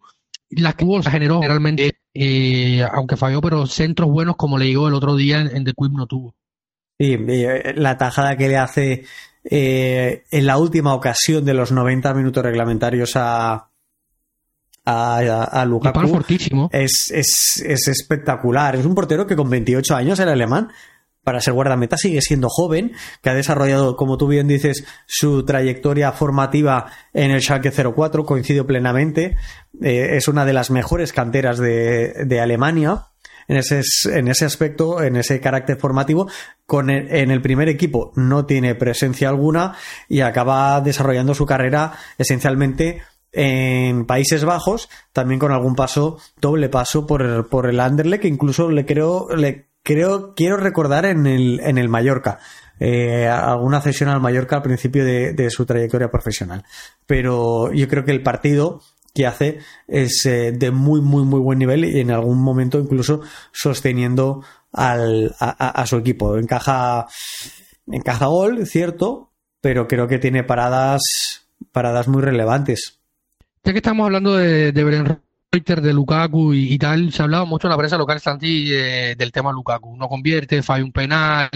las que hubo las generó generalmente, eh, aunque falló, pero centros buenos como le llegó el otro día en, The Quip no tuvo. Sí, eh, la tajada que le hace eh, en la última ocasión de los 90 minutos reglamentarios a, a, a Lukaku es, es, es espectacular. Es un portero que con 28 años era alemán para ser guardameta sigue siendo joven, que ha desarrollado, como tú bien dices, su trayectoria formativa en el Schalke 04, coincido plenamente, eh, es una de las mejores canteras de, Alemania. En ese, en ese aspecto, en ese carácter formativo, con en el primer equipo no tiene presencia alguna y acaba desarrollando su carrera esencialmente en Países Bajos, también con algún paso, doble paso por, por el Anderlecht, que incluso le creo, le creo, quiero recordar en el, en el Mallorca. Eh, alguna cesión al Mallorca al principio de, su trayectoria profesional. Pero yo creo que el partido que hace es eh, de muy, muy, muy buen nivel y en algún momento incluso sosteniendo al, a, su equipo. Encaja, encaja gol, cierto, pero creo que tiene paradas, paradas muy relevantes. Ya que estamos hablando de, de Twitter de Lukaku y, tal, se ha hablado mucho en la prensa local Santi eh, del tema Lukaku. No convierte, falla un penal,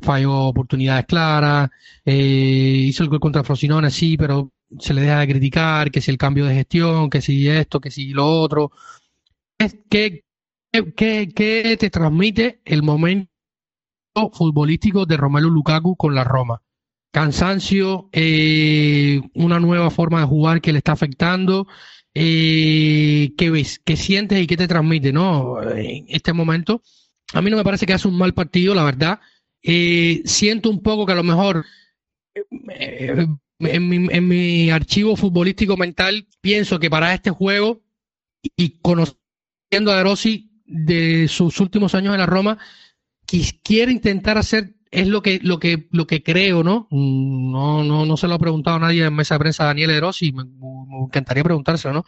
falló oportunidades claras, eh, hizo el gol contra Frosinone, sí, pero se le deja de criticar, que si el cambio de gestión, que si esto, que si lo otro. ¿Qué, qué, qué te transmite el momento futbolístico de Romelu Lukaku con la Roma? Cansancio, eh, una nueva forma de jugar que le está afectando eh, ¿qué ves? ¿Qué sientes y qué te transmite, no? En este momento, a mí no me parece que hace un mal partido, la verdad. Eh, siento un poco que a lo mejor eh, en, mi, archivo futbolístico mental pienso que para este juego y conociendo a Rossi de sus últimos años en la Roma, quiere intentar hacer es lo que, lo que, lo que creo, ¿no? No, no, no se lo ha preguntado a nadie en mesa de prensa a Daniel Eros y me, encantaría preguntárselo, ¿no?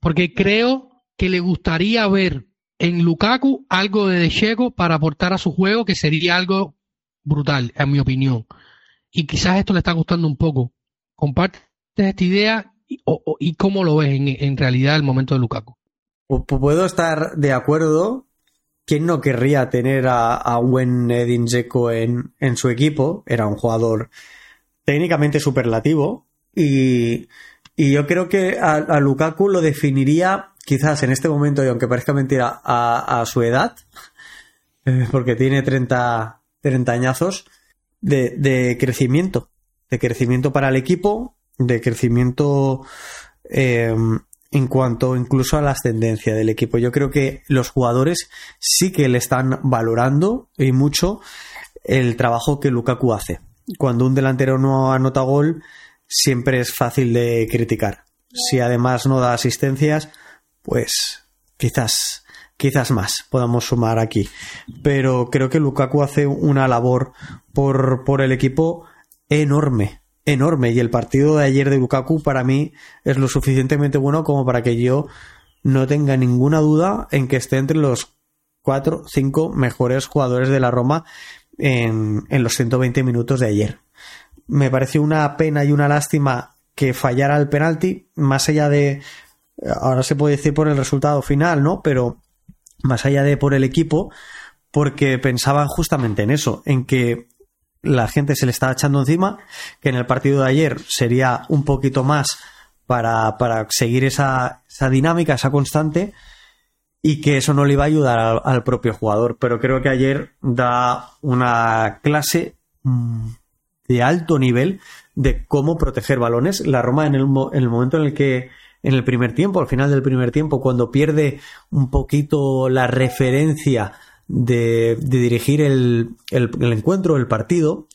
Porque creo que le gustaría ver en Lukaku algo de Checo para aportar a su juego que sería algo brutal, en mi opinión. Y quizás esto le está gustando un poco. ¿Compartes esta idea y, cómo lo ves en, realidad el momento de Lukaku? Puedo estar de acuerdo. ¿Quién no querría tener a, un buen Edin Dzeko en, su equipo? Era un jugador técnicamente superlativo y, yo creo que a, Lukaku lo definiría quizás en este momento, y aunque parezca mentira, a, su edad, eh, porque tiene 30, 30 añazos, de, crecimiento, de crecimiento para el equipo, de crecimiento eh, en cuanto incluso a la ascendencia del equipo. Yo creo que los jugadores sí que le están valorando y mucho el trabajo que Lukaku hace. Cuando un delantero no anota gol, siempre es fácil de criticar. Si además no da asistencias, pues quizás quizás más podamos sumar aquí. Pero creo que Lukaku hace una labor por, por el equipo enorme, enorme. Y el partido de ayer de Lukaku para mí es lo suficientemente bueno como para que yo no tenga ninguna duda en que esté entre los cuatro, cinco mejores jugadores de la Roma en, en los 120 minutos de ayer. Me pareció una pena y una lástima que fallara el penalti, más allá de, ahora se puede decir por el resultado final, ¿no? Pero más allá de por el equipo, porque pensaban justamente en eso, en que la gente se le estaba echando encima, que en el partido de ayer sería un poquito más para, para seguir esa, esa dinámica, esa constante, y que eso no le iba a ayudar al, propio jugador. Pero creo que ayer da una clase mm, de alto nivel de cómo proteger balones. La Roma en el, en el momento en el que en el primer tiempo, al final del primer tiempo, cuando pierde un poquito la referencia de, dirigir el, el, el, encuentro, el partido,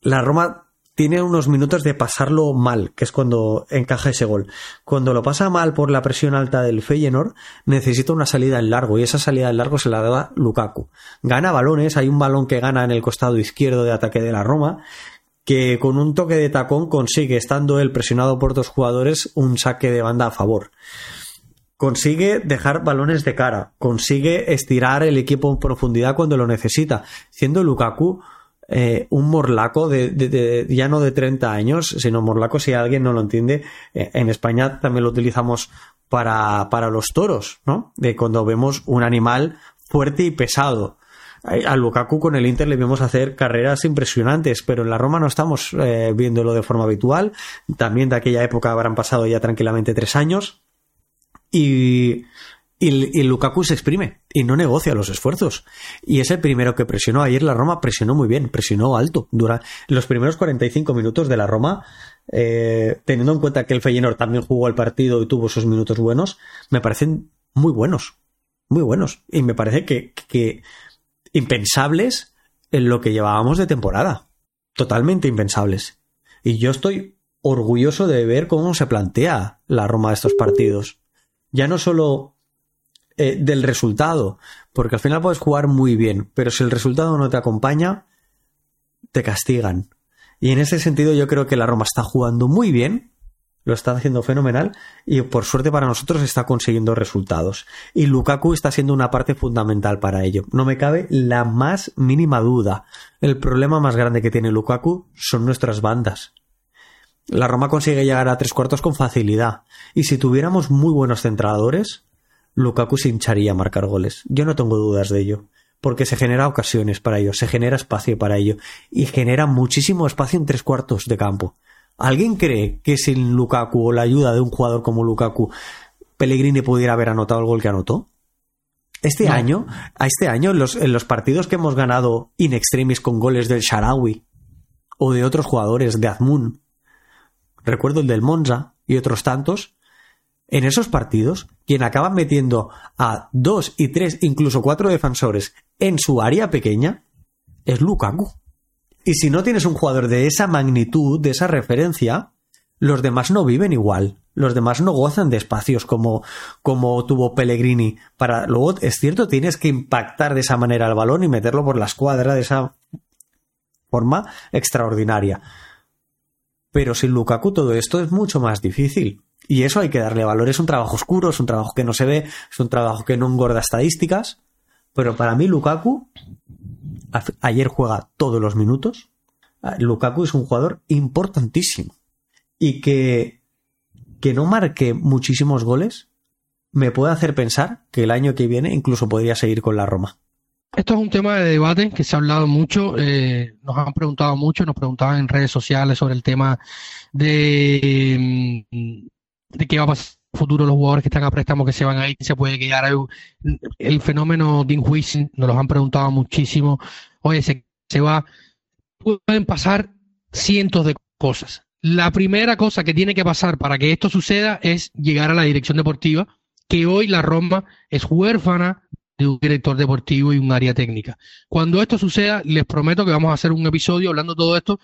la Roma tiene unos minutos de pasarlo mal, que es cuando encaja ese gol. Cuando lo pasa mal por la presión alta del Feyenoord, necesita una salida en largo y esa salida en largo se la da Lukaku. Gana balones, hay un balón que gana en el costado izquierdo de ataque de la Roma, que con un toque de tacón consigue, estando él presionado por dos jugadores, un saque de banda a favor. Consigue dejar balones de cara, consigue estirar el equipo en profundidad cuando lo necesita, siendo Lukaku eh, un morlaco de, ya no de 30 años, sino morlaco si alguien no lo entiende. Eh, en España también lo utilizamos para, para los toros, ¿no? De cuando vemos un animal fuerte y pesado. A Lukaku con el Inter le vimos hacer carreras impresionantes, pero en la Roma no estamos eh, viéndolo de forma habitual. También de aquella época habrán pasado ya tranquilamente tres años. Y y, Lukaku se exprime y no negocia los esfuerzos. Y es el primero que presionó. Ayer la Roma presionó muy bien, presionó alto. Dura los primeros 45 minutos de la Roma, eh, teniendo en cuenta que el Feyenoord también jugó el partido y tuvo sus minutos buenos, me parecen muy buenos. Muy buenos. Y me parece que, que impensables en lo que llevábamos de temporada. Totalmente impensables. Y yo estoy orgulloso de ver cómo se plantea la Roma de estos partidos. Ya no solo eh, del resultado, porque al final puedes jugar muy bien, pero si el resultado no te acompaña, te castigan. Y en ese sentido yo creo que la Roma está jugando muy bien, lo está haciendo fenomenal y por suerte para nosotros está consiguiendo resultados. Y Lukaku está siendo una parte fundamental para ello. No me cabe la más mínima duda. El problema más grande que tiene Lukaku son nuestras bandas. La Roma consigue llegar a tres cuartos con facilidad. Y si tuviéramos muy buenos centradores, Lukaku se hincharía a marcar goles. Yo no tengo dudas de ello. Porque se genera ocasiones para ello, se genera espacio para ello. Y genera muchísimo espacio en tres cuartos de campo. ¿Alguien cree que sin Lukaku o la ayuda de un jugador como Lukaku, Pellegrini pudiera haber anotado el gol que anotó? Este año, a este año, en los, en los partidos que hemos ganado in extremis con goles del Sharawi o de otros jugadores, de Azmun, recuerdo el del Monza y otros tantos, en esos partidos, quien acaba metiendo a dos y tres, incluso cuatro defensores en su área pequeña, es Lukaku. Y si no tienes un jugador de esa magnitud, de esa referencia, los demás no viven igual. Los demás no gozan de espacios como, como tuvo Pellegrini. Para, luego, es cierto, tienes que impactar de esa manera el balón y meterlo por la escuadra de esa forma extraordinaria. Pero sin Lukaku todo esto es mucho más difícil. Y eso hay que darle valor. Es un trabajo oscuro, es un trabajo que no se ve, es un trabajo que no engorda estadísticas. Pero para mí, Lukaku, ayer juega todos los minutos. Ah, Lukaku es un jugador importantísimo. Y que, que no marque muchísimos goles me puede hacer pensar que el año que viene incluso podría seguir con la Roma. Esto es un tema de debate que se ha hablado mucho, eh, nos han preguntado mucho, nos preguntaban en redes sociales sobre el tema de, mm, qué va a pasar en el futuro los jugadores que están a préstamo que se van a ir, se puede quedar. El fenómeno de Huijsen nos lo han preguntado muchísimo. Oye, se va. Pueden pasar cientos de cosas. La primera cosa que tiene que pasar para que esto suceda es llegar a la dirección deportiva, que hoy la Roma es huérfana de un director deportivo y un área técnica. Cuando esto suceda, les prometo que vamos a hacer un episodio hablando de todo esto,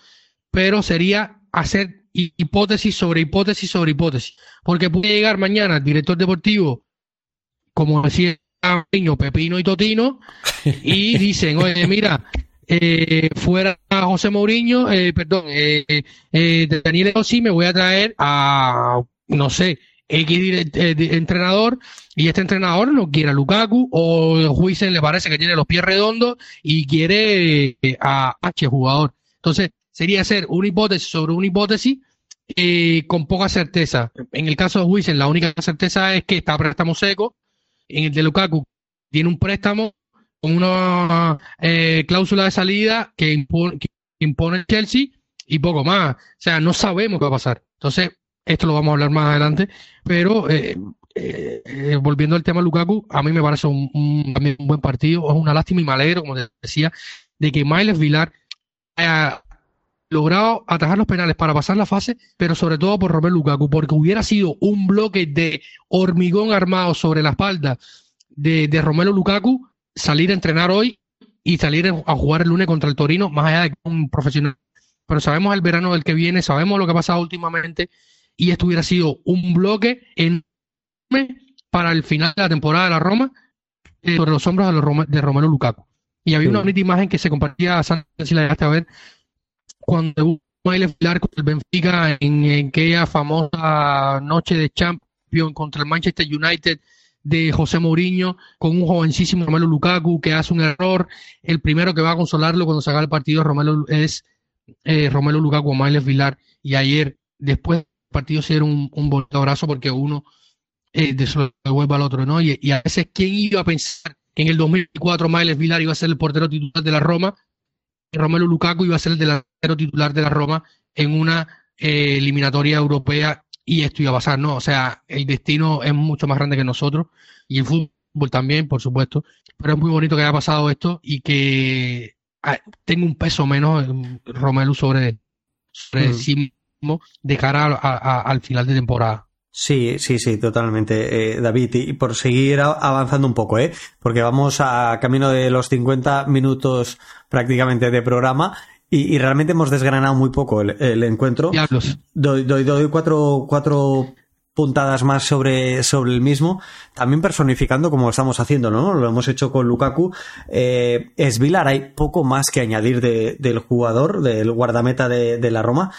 pero sería hacer hipótesis sobre hipótesis sobre hipótesis. Porque puede llegar mañana el director deportivo, como decía Pepino y Totino, y dicen, oye, mira, eh, fuera José Mourinho, eh, perdón, eh, eh, Daniel Rossi, me voy a traer a, no sé, X entrenador y este entrenador no quiere a Lukaku o Huisen le parece que tiene los pies redondos y quiere a H jugador. Entonces, sería hacer una hipótesis sobre una hipótesis eh, con poca certeza. En el caso de Huisen, la única certeza es que está préstamo seco. En el de Lukaku, tiene un préstamo con una eh, cláusula de salida que impone, que impone el Chelsea y poco más. O sea, no sabemos qué va a pasar. Entonces, esto lo vamos a hablar más adelante, pero eh, eh, volviendo al tema Lukaku, a mí me parece un, un, buen partido. Es una lástima y me alegro, como decía, de que Miles Vilar haya logrado atajar los penales para pasar la fase, pero sobre todo por Romelu Lukaku, porque hubiera sido un bloque de hormigón armado sobre la espalda de, de Romelu Lukaku salir a entrenar hoy y salir a jugar el lunes contra el Torino, más allá de un profesional. Pero sabemos el verano del que viene, sabemos lo que ha pasado últimamente y esto hubiera sido un bloque enorme para el final de la temporada de la Roma eh, sobre los hombros de, los de Romero Lukaku. Y había una bonita imagen que se compartía, si la llegaste a ver, cuando Miles Pilar con el Benfica en, aquella famosa noche de Champions contra el Manchester United de José Mourinho, con un jovencísimo Romelu Lukaku que hace un error. El primero que va a consolarlo cuando se haga el partido Romelu, es eh, Romelu Lukaku o Miles Vilar. Y ayer, después partido ser un, un abrazo porque uno eh, devuelve al otro, ¿no? Y, a veces, ¿quién iba a pensar que en el 2004 Miles Vilar iba a ser el portero titular de la Roma y Romelu Lukaku iba a ser el delantero titular de la Roma en una eh, eliminatoria europea y esto iba a pasar, ¿no? O sea, el destino es mucho más grande que nosotros y el fútbol también, por supuesto, pero es muy bonito que haya pasado esto y que ah, tenga un peso menos Romelu sobre, sobre mm. sí de cara al final de temporada. Sí, sí, sí, totalmente, eh, David. Y por seguir avanzando un poco, ¿eh? Porque vamos a camino de los 50 minutos prácticamente de programa y, realmente hemos desgranado muy poco el, encuentro. Doy, doy, doy cuatro, cuatro puntadas más sobre, sobre el mismo, también personificando como estamos haciendo, ¿no? Lo hemos hecho con Lukaku. Eh, es Vilar, hay poco más que añadir del jugador, del guardameta de, de la Roma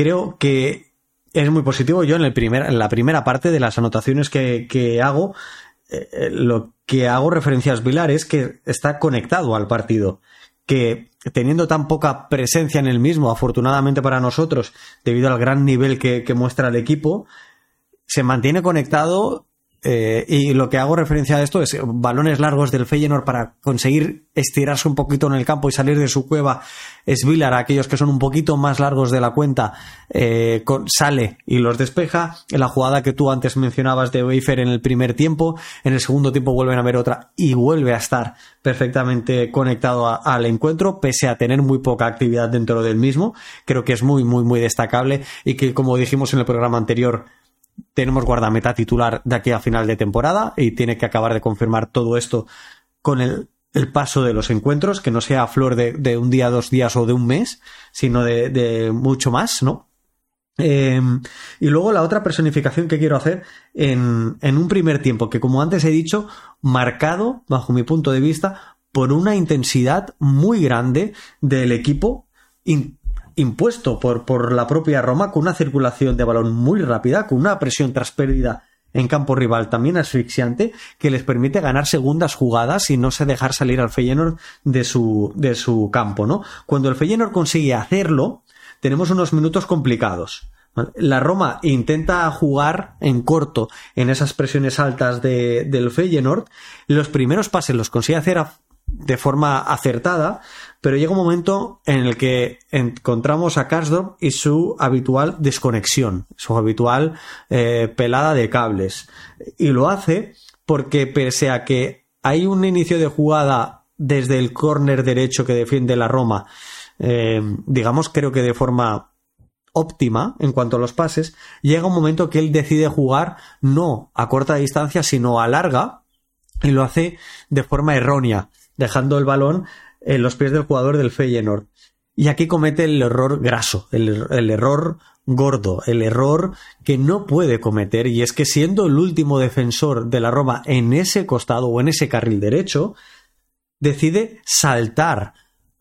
creo que es muy positivo. Yo en, el primer, la primera parte de las anotaciones que, hago, eh, eh, lo que hago referencias Vilar es que está conectado al partido. Que teniendo tan poca presencia en el mismo, afortunadamente para nosotros, debido al gran nivel que, que muestra el equipo, se mantiene conectado eh, y lo que hago referencia a esto es balones largos del Feyenoord para conseguir estirarse un poquito en el campo y salir de su cueva. Es Vilar, aquellos que son un poquito más largos de la cuenta, eh, sale y los despeja. La jugada que tú antes mencionabas de Weifer en el primer tiempo, en el segundo tiempo vuelven a ver otra y vuelve a estar perfectamente conectado al encuentro, pese a tener muy poca actividad dentro del mismo. Creo que es muy, muy, muy destacable y que, como dijimos en el programa anterior, tenemos guardameta titular de aquí a final de temporada y tiene que acabar de confirmar todo esto con el, paso de los encuentros, que no sea flor de, un día, dos días o de un mes, sino de, mucho más, ¿no? Em, y luego la otra personificación que quiero hacer en, un primer tiempo, que como antes he dicho, marcado, bajo mi punto de vista, por una intensidad muy grande del equipo impuesto por, por la propia Roma con una circulación de balón muy rápida, con una presión tras pérdida en campo rival también asfixiante que les permite ganar segundas jugadas y no se dejar salir al Feyenoord de su, de su campo, ¿no? Cuando el Feyenoord consigue hacerlo, tenemos unos minutos complicados. La Roma intenta jugar en corto en esas presiones altas de, del Feyenoord. Los primeros pases los consigue hacer de forma acertada, pero llega un momento en el que encontramos a Karsdorp y su habitual desconexión, su habitual eh, pelada de cables. Y lo hace porque pese a que hay un inicio de jugada desde el córner derecho que defiende la Roma, eh, digamos creo que de forma óptima en cuanto a los pases, llega un momento que él decide jugar no a corta distancia, sino a larga, y lo hace de forma errónea dejando el balón en los pies del jugador del Feyenoord. Y aquí comete el error graso, el, el, error gordo, el error que no puede cometer, y es que siendo el último defensor de la Roma en ese costado o en ese carril derecho, decide saltar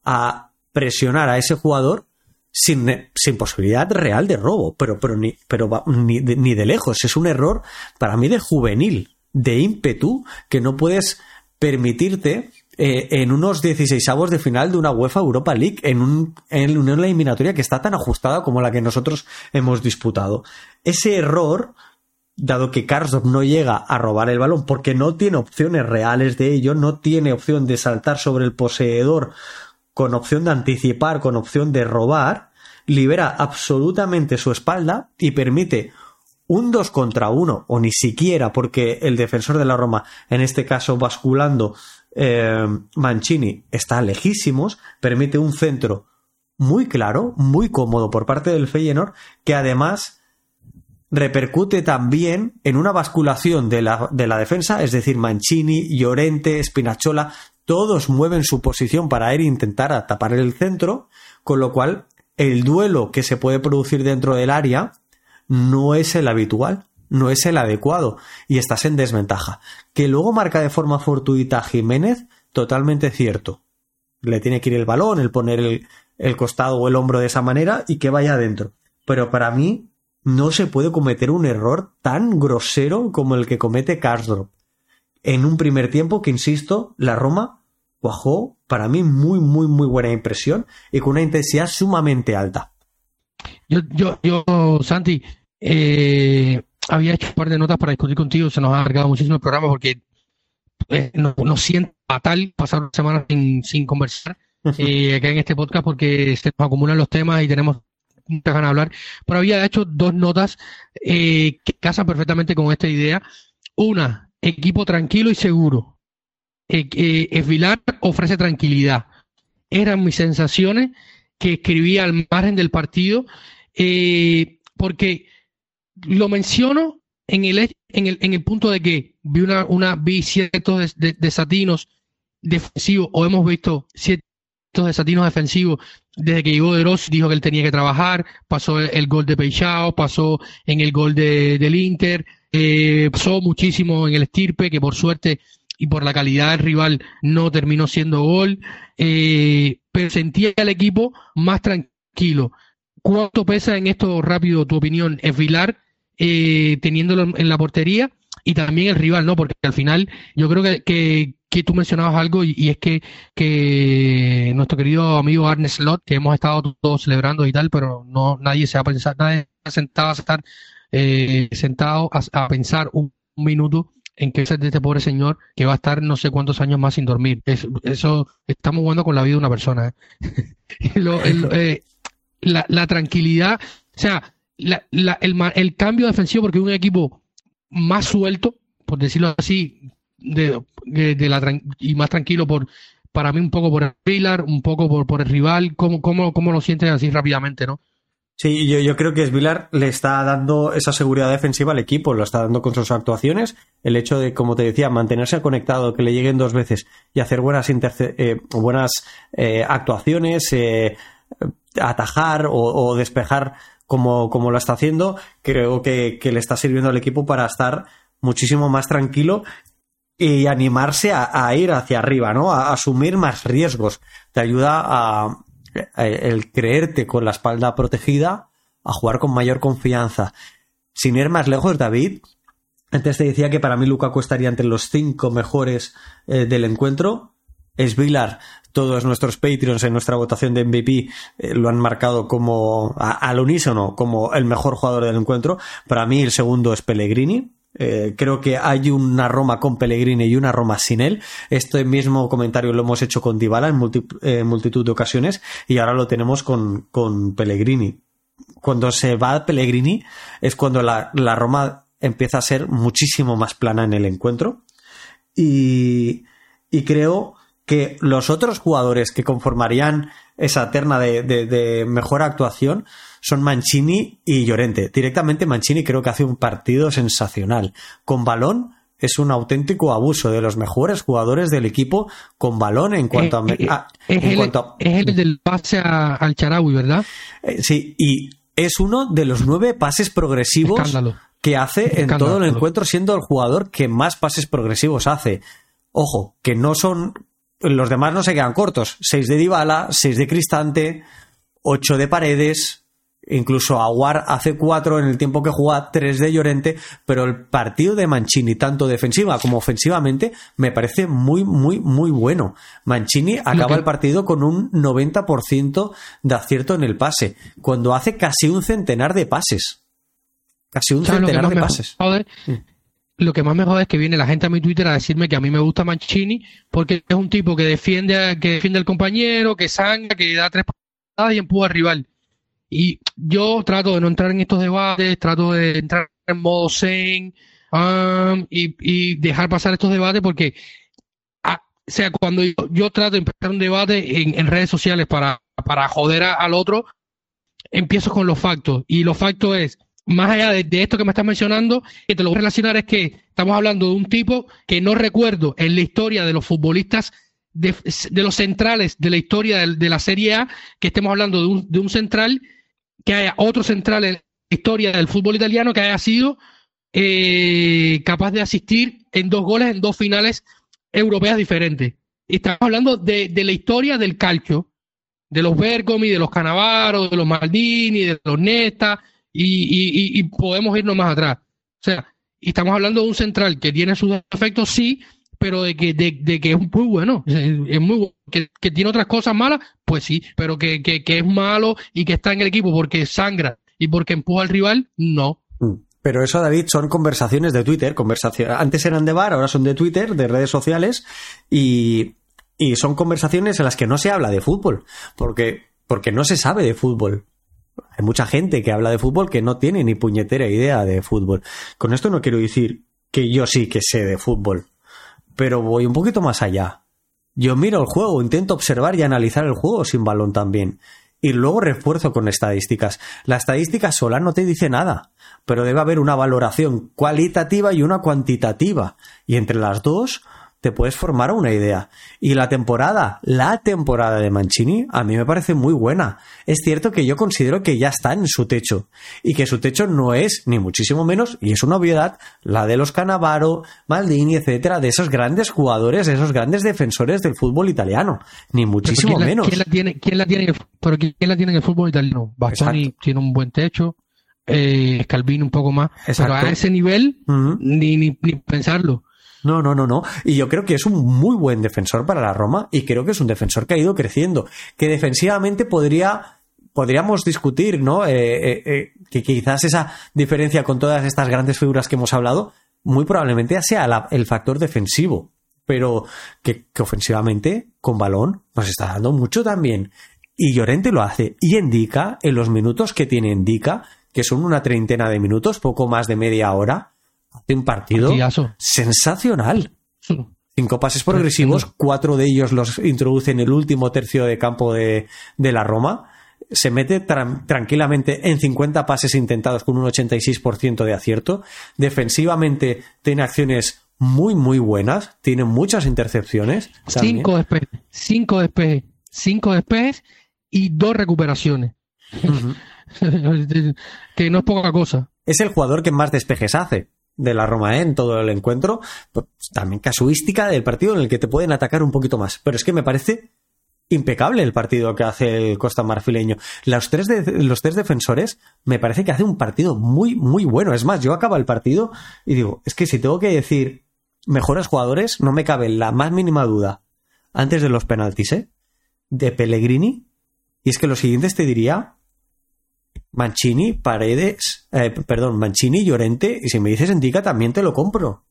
a presionar a ese jugador sin, sin posibilidad real de robo, pero, pero, ni, pero ni, ni de lejos. Es un error para mí de juvenil, de ímpetu, que no puedes permitirte eh, en unos 16 avos de final de una UEFA Europa League, en, un, en una eliminatoria que está tan ajustada como la que nosotros hemos disputado. Ese error, dado que Karsdorp no llega a robar el balón porque no tiene opciones reales de ello, no tiene opción de saltar sobre el poseedor con opción de anticipar, con opción de robar, libera absolutamente su espalda y permite un 2 contra 1, o ni siquiera porque el defensor de la Roma, en este caso basculando eh, Mancini está lejísimos, permite un centro muy claro, muy cómodo por parte del Feyenoord, que además repercute también en una basculación de la, de la defensa, es decir, Mancini, Llorente, Spinazzola, todos mueven su posición para ir a intentar tapar el centro, con lo cual el duelo que se puede producir dentro del área no es el habitual no es el adecuado y estás en desventaja. Que luego marca de forma fortuita Jiménez, totalmente cierto. Le tiene que ir el balón, el poner el, costado o el hombro de esa manera y que vaya adentro. Pero para mí no se puede cometer un error tan grosero como el que comete Karsdorp. En un primer tiempo que, insisto, la Roma cuajó para mí muy, muy, muy buena impresión y con una intensidad sumamente alta. Yo, yo, yo Santi, eh, había hecho un par de notas para discutir contigo, se nos ha alargado muchísimo el programa porque eh, nos, siente fatal pasar una semana sin, sin conversar eh, acá en este podcast porque se nos acumulan los temas y tenemos muchas ganas de hablar. Pero había hecho dos notas eh, que casan perfectamente con esta idea. Una, equipo tranquilo y seguro. Esvilar ofrece tranquilidad. Eran mis sensaciones que escribía al margen del partido porque lo menciono en el, en el, en el punto de que vi una, una vi ciertos desatinos defensivos o hemos visto ciertos desatinos defensivos desde que llegó De Rossi, dijo que él tenía que trabajar, pasó el, gol de Peixao, pasó en el gol de, del Inter, eh, pasó muchísimo en el Estirpe, que por suerte y por la calidad del rival no terminó siendo gol, eh, pero sentía el equipo más tranquilo. ¿Cuánto pesa en esto rápido tu opinión? ¿Es Vilar eh, teniéndolo en la portería y también el rival, ¿no? Porque al final yo creo que, que, tú mencionabas algo y, es que, que nuestro querido amigo Arne Slot, que hemos estado todos celebrando y tal, pero no nadie se ha pensado, nadie ha sentado a estar eh, sentado a, pensar un, minuto en que de este pobre señor que va a estar no sé cuántos años más sin dormir. eso estamos jugando con la vida de una persona. ¿eh? eh la tranquilidad, o sea, la, la, el, el, cambio defensivo, porque un equipo más suelto, por decirlo así, de, de, la, y más tranquilo por para mí un poco por el Pilar, un poco por, por el rival, ¿cómo, cómo, cómo lo sientes así rápidamente, no? Sí, yo, yo creo que Svilar le está dando esa seguridad defensiva al equipo, lo está dando con sus actuaciones. El hecho de, como te decía, mantenerse conectado, que le lleguen dos veces y hacer buenas, eh, buenas eh, actuaciones, eh, atajar o, despejar como, como, lo está haciendo, creo que, le está sirviendo al equipo para estar muchísimo más tranquilo y animarse a, ir hacia arriba, ¿no? A, asumir más riesgos. Te ayuda a, eh, el creerte con la espalda protegida a jugar con mayor confianza. Sin ir más lejos, David, antes te decía que para mí Lukaku estaría entre los cinco mejores eh, del encuentro. Es Vilar, todos nuestros Patreons en nuestra votación de MVP eh, lo han marcado como al unísono como el mejor jugador del encuentro. Para mí el segundo es Pellegrini. Eh, creo que hay una Roma con Pellegrini y una Roma sin él. Este mismo comentario lo hemos hecho con Dybala en, multitud de ocasiones y ahora lo tenemos con, Pellegrini. Cuando se va Pellegrini es cuando la, la Roma empieza a ser muchísimo más plana en el encuentro. Y, y creo que los otros jugadores que conformarían esa terna de, mejor actuación son Mancini y Llorente. Directamente Mancini creo que hace un partido sensacional. Con balón es un auténtico abuso de los mejores jugadores del equipo con balón en cuanto a... Eh, eh, es, el, es, el, del pase al Charaui, ¿verdad? Eh, sí, y es uno de los nueve pases progresivos que hace en todo el encuentro, siendo el jugador que más pases progresivos hace. Ojo, que no son. Los demás no se quedan cortos. Seis de Dybala, seis de Cristante, ocho de Paredes. Incluso Aguar hace cuatro en el tiempo que juega, tres de Llorente, pero el partido de Mancini, tanto defensiva como ofensivamente, me parece muy, muy, muy bueno. Mancini acaba el partido con un 90% de acierto en el pase, cuando hace casi un centenar de pases. Casi un centenar de pases. Mm. Lo que más me jode es que viene la gente a mi Twitter a decirme que a mí me gusta Mancini porque es un tipo que defiende, que defiende al compañero, que sangra, que da tres patadas y empuja al rival. Y yo trato de no entrar en estos debates, trato de entrar en modo zen um, y, dejar pasar estos debates porque, ah, o sea, cuando yo, trato de empezar un debate en, redes sociales para, para joder al otro, empiezo con los factos. Y los factos es, más allá de, esto que me estás mencionando, que te lo voy a relacionar es que estamos hablando de un tipo que no recuerdo en la historia de los futbolistas, de, los centrales de la historia de, la Serie A, que estemos hablando de un, de un, central, que haya otro central en la historia del fútbol italiano que haya sido eh, capaz de asistir en dos goles en dos finales europeas diferentes. estamos hablando de, de la historia del calcio, de los Bergomi, de los Canavaro, de los Maldini, de los Nesta, y, podemos irnos más atrás. O sea, y estamos hablando de un central que tiene sus defectos, sí, pero de que, de, que es muy bueno, es muy bueno. Que, tiene otras cosas malas, pues sí, pero que, que, es malo y que está en el equipo porque sangra y porque empuja al rival, no. Mm. Pero eso, David, son conversaciones de Twitter. Conversaciones. Antes eran de bar, ahora son de Twitter, de redes sociales. Y, y son conversaciones en las que no se habla de fútbol. Porque, porque no se sabe de fútbol. Hay mucha gente que habla de fútbol que no tiene ni puñetera idea de fútbol. Con esto no quiero decir que yo sí que sé de fútbol, pero voy un poquito más allá. Yo miro el juego, intento observar y analizar el juego sin balón también. Y luego refuerzo con estadísticas. La estadística sola no te dice nada, pero debe haber una valoración cualitativa y una cuantitativa. Y entre las dos, te puedes formar una idea. Y la temporada, la temporada de Mancini, a mí me parece muy buena. Es cierto que yo considero que ya está en su techo. Y que su techo no es, ni muchísimo menos, y es una obviedad, la de los Canavaro, Maldini, etcétera, de esos grandes jugadores, de esos grandes defensores del fútbol italiano. Ni muchísimo menos. ¿quién la, tiene, quién la tiene, pero ¿quién la tiene en el fútbol italiano? Bastoni tiene un buen techo. Eh, Scalvini un poco más. Pero a ese nivel, ni, ni pensarlo. No, no, no, no. Y yo creo que es un muy buen defensor para la Roma y creo que es un defensor que ha ido creciendo. Que defensivamente podría podríamos discutir, ¿no? Eh, eh, eh, que quizás esa diferencia con todas estas grandes figuras que hemos hablado, muy probablemente sea el factor defensivo, pero que, ofensivamente, con balón, nos está dando mucho también. Y Llorente lo hace. Y indica, en los minutos que tiene indica, que son una treintena de minutos, poco más de media hora, hace un partido sensacional. Cinco pases progresivos, cuatro de ellos los introduce en el último tercio de campo de, la Roma. Se mete tranquilamente en 50 pases intentados con un 86% de acierto. Defensivamente tiene acciones muy, muy buenas. Tiene muchas intercepciones. Cinco despejes, cinco despejes, cinco despejes y dos recuperaciones. que no es poca cosa. Es el jugador que más despejes hace de la Roma ¿eh? en todo el encuentro. Pues, también casuística del partido en el que te pueden atacar un poquito más. Pero es que me parece impecable el partido que hace el Costa Marfileño. Los tres, los tres defensores me parece que hace un partido muy, muy bueno. Es más, yo acabo el partido y digo, es que si tengo que decir mejores jugadores, no me cabe la más mínima duda antes de los penaltis, ¿eh? De Pellegrini. Y es que los siguientes te diría Mancini, Paredes, eh, perdón, Mancini, Llorente, y si me dices Indica también te lo compro.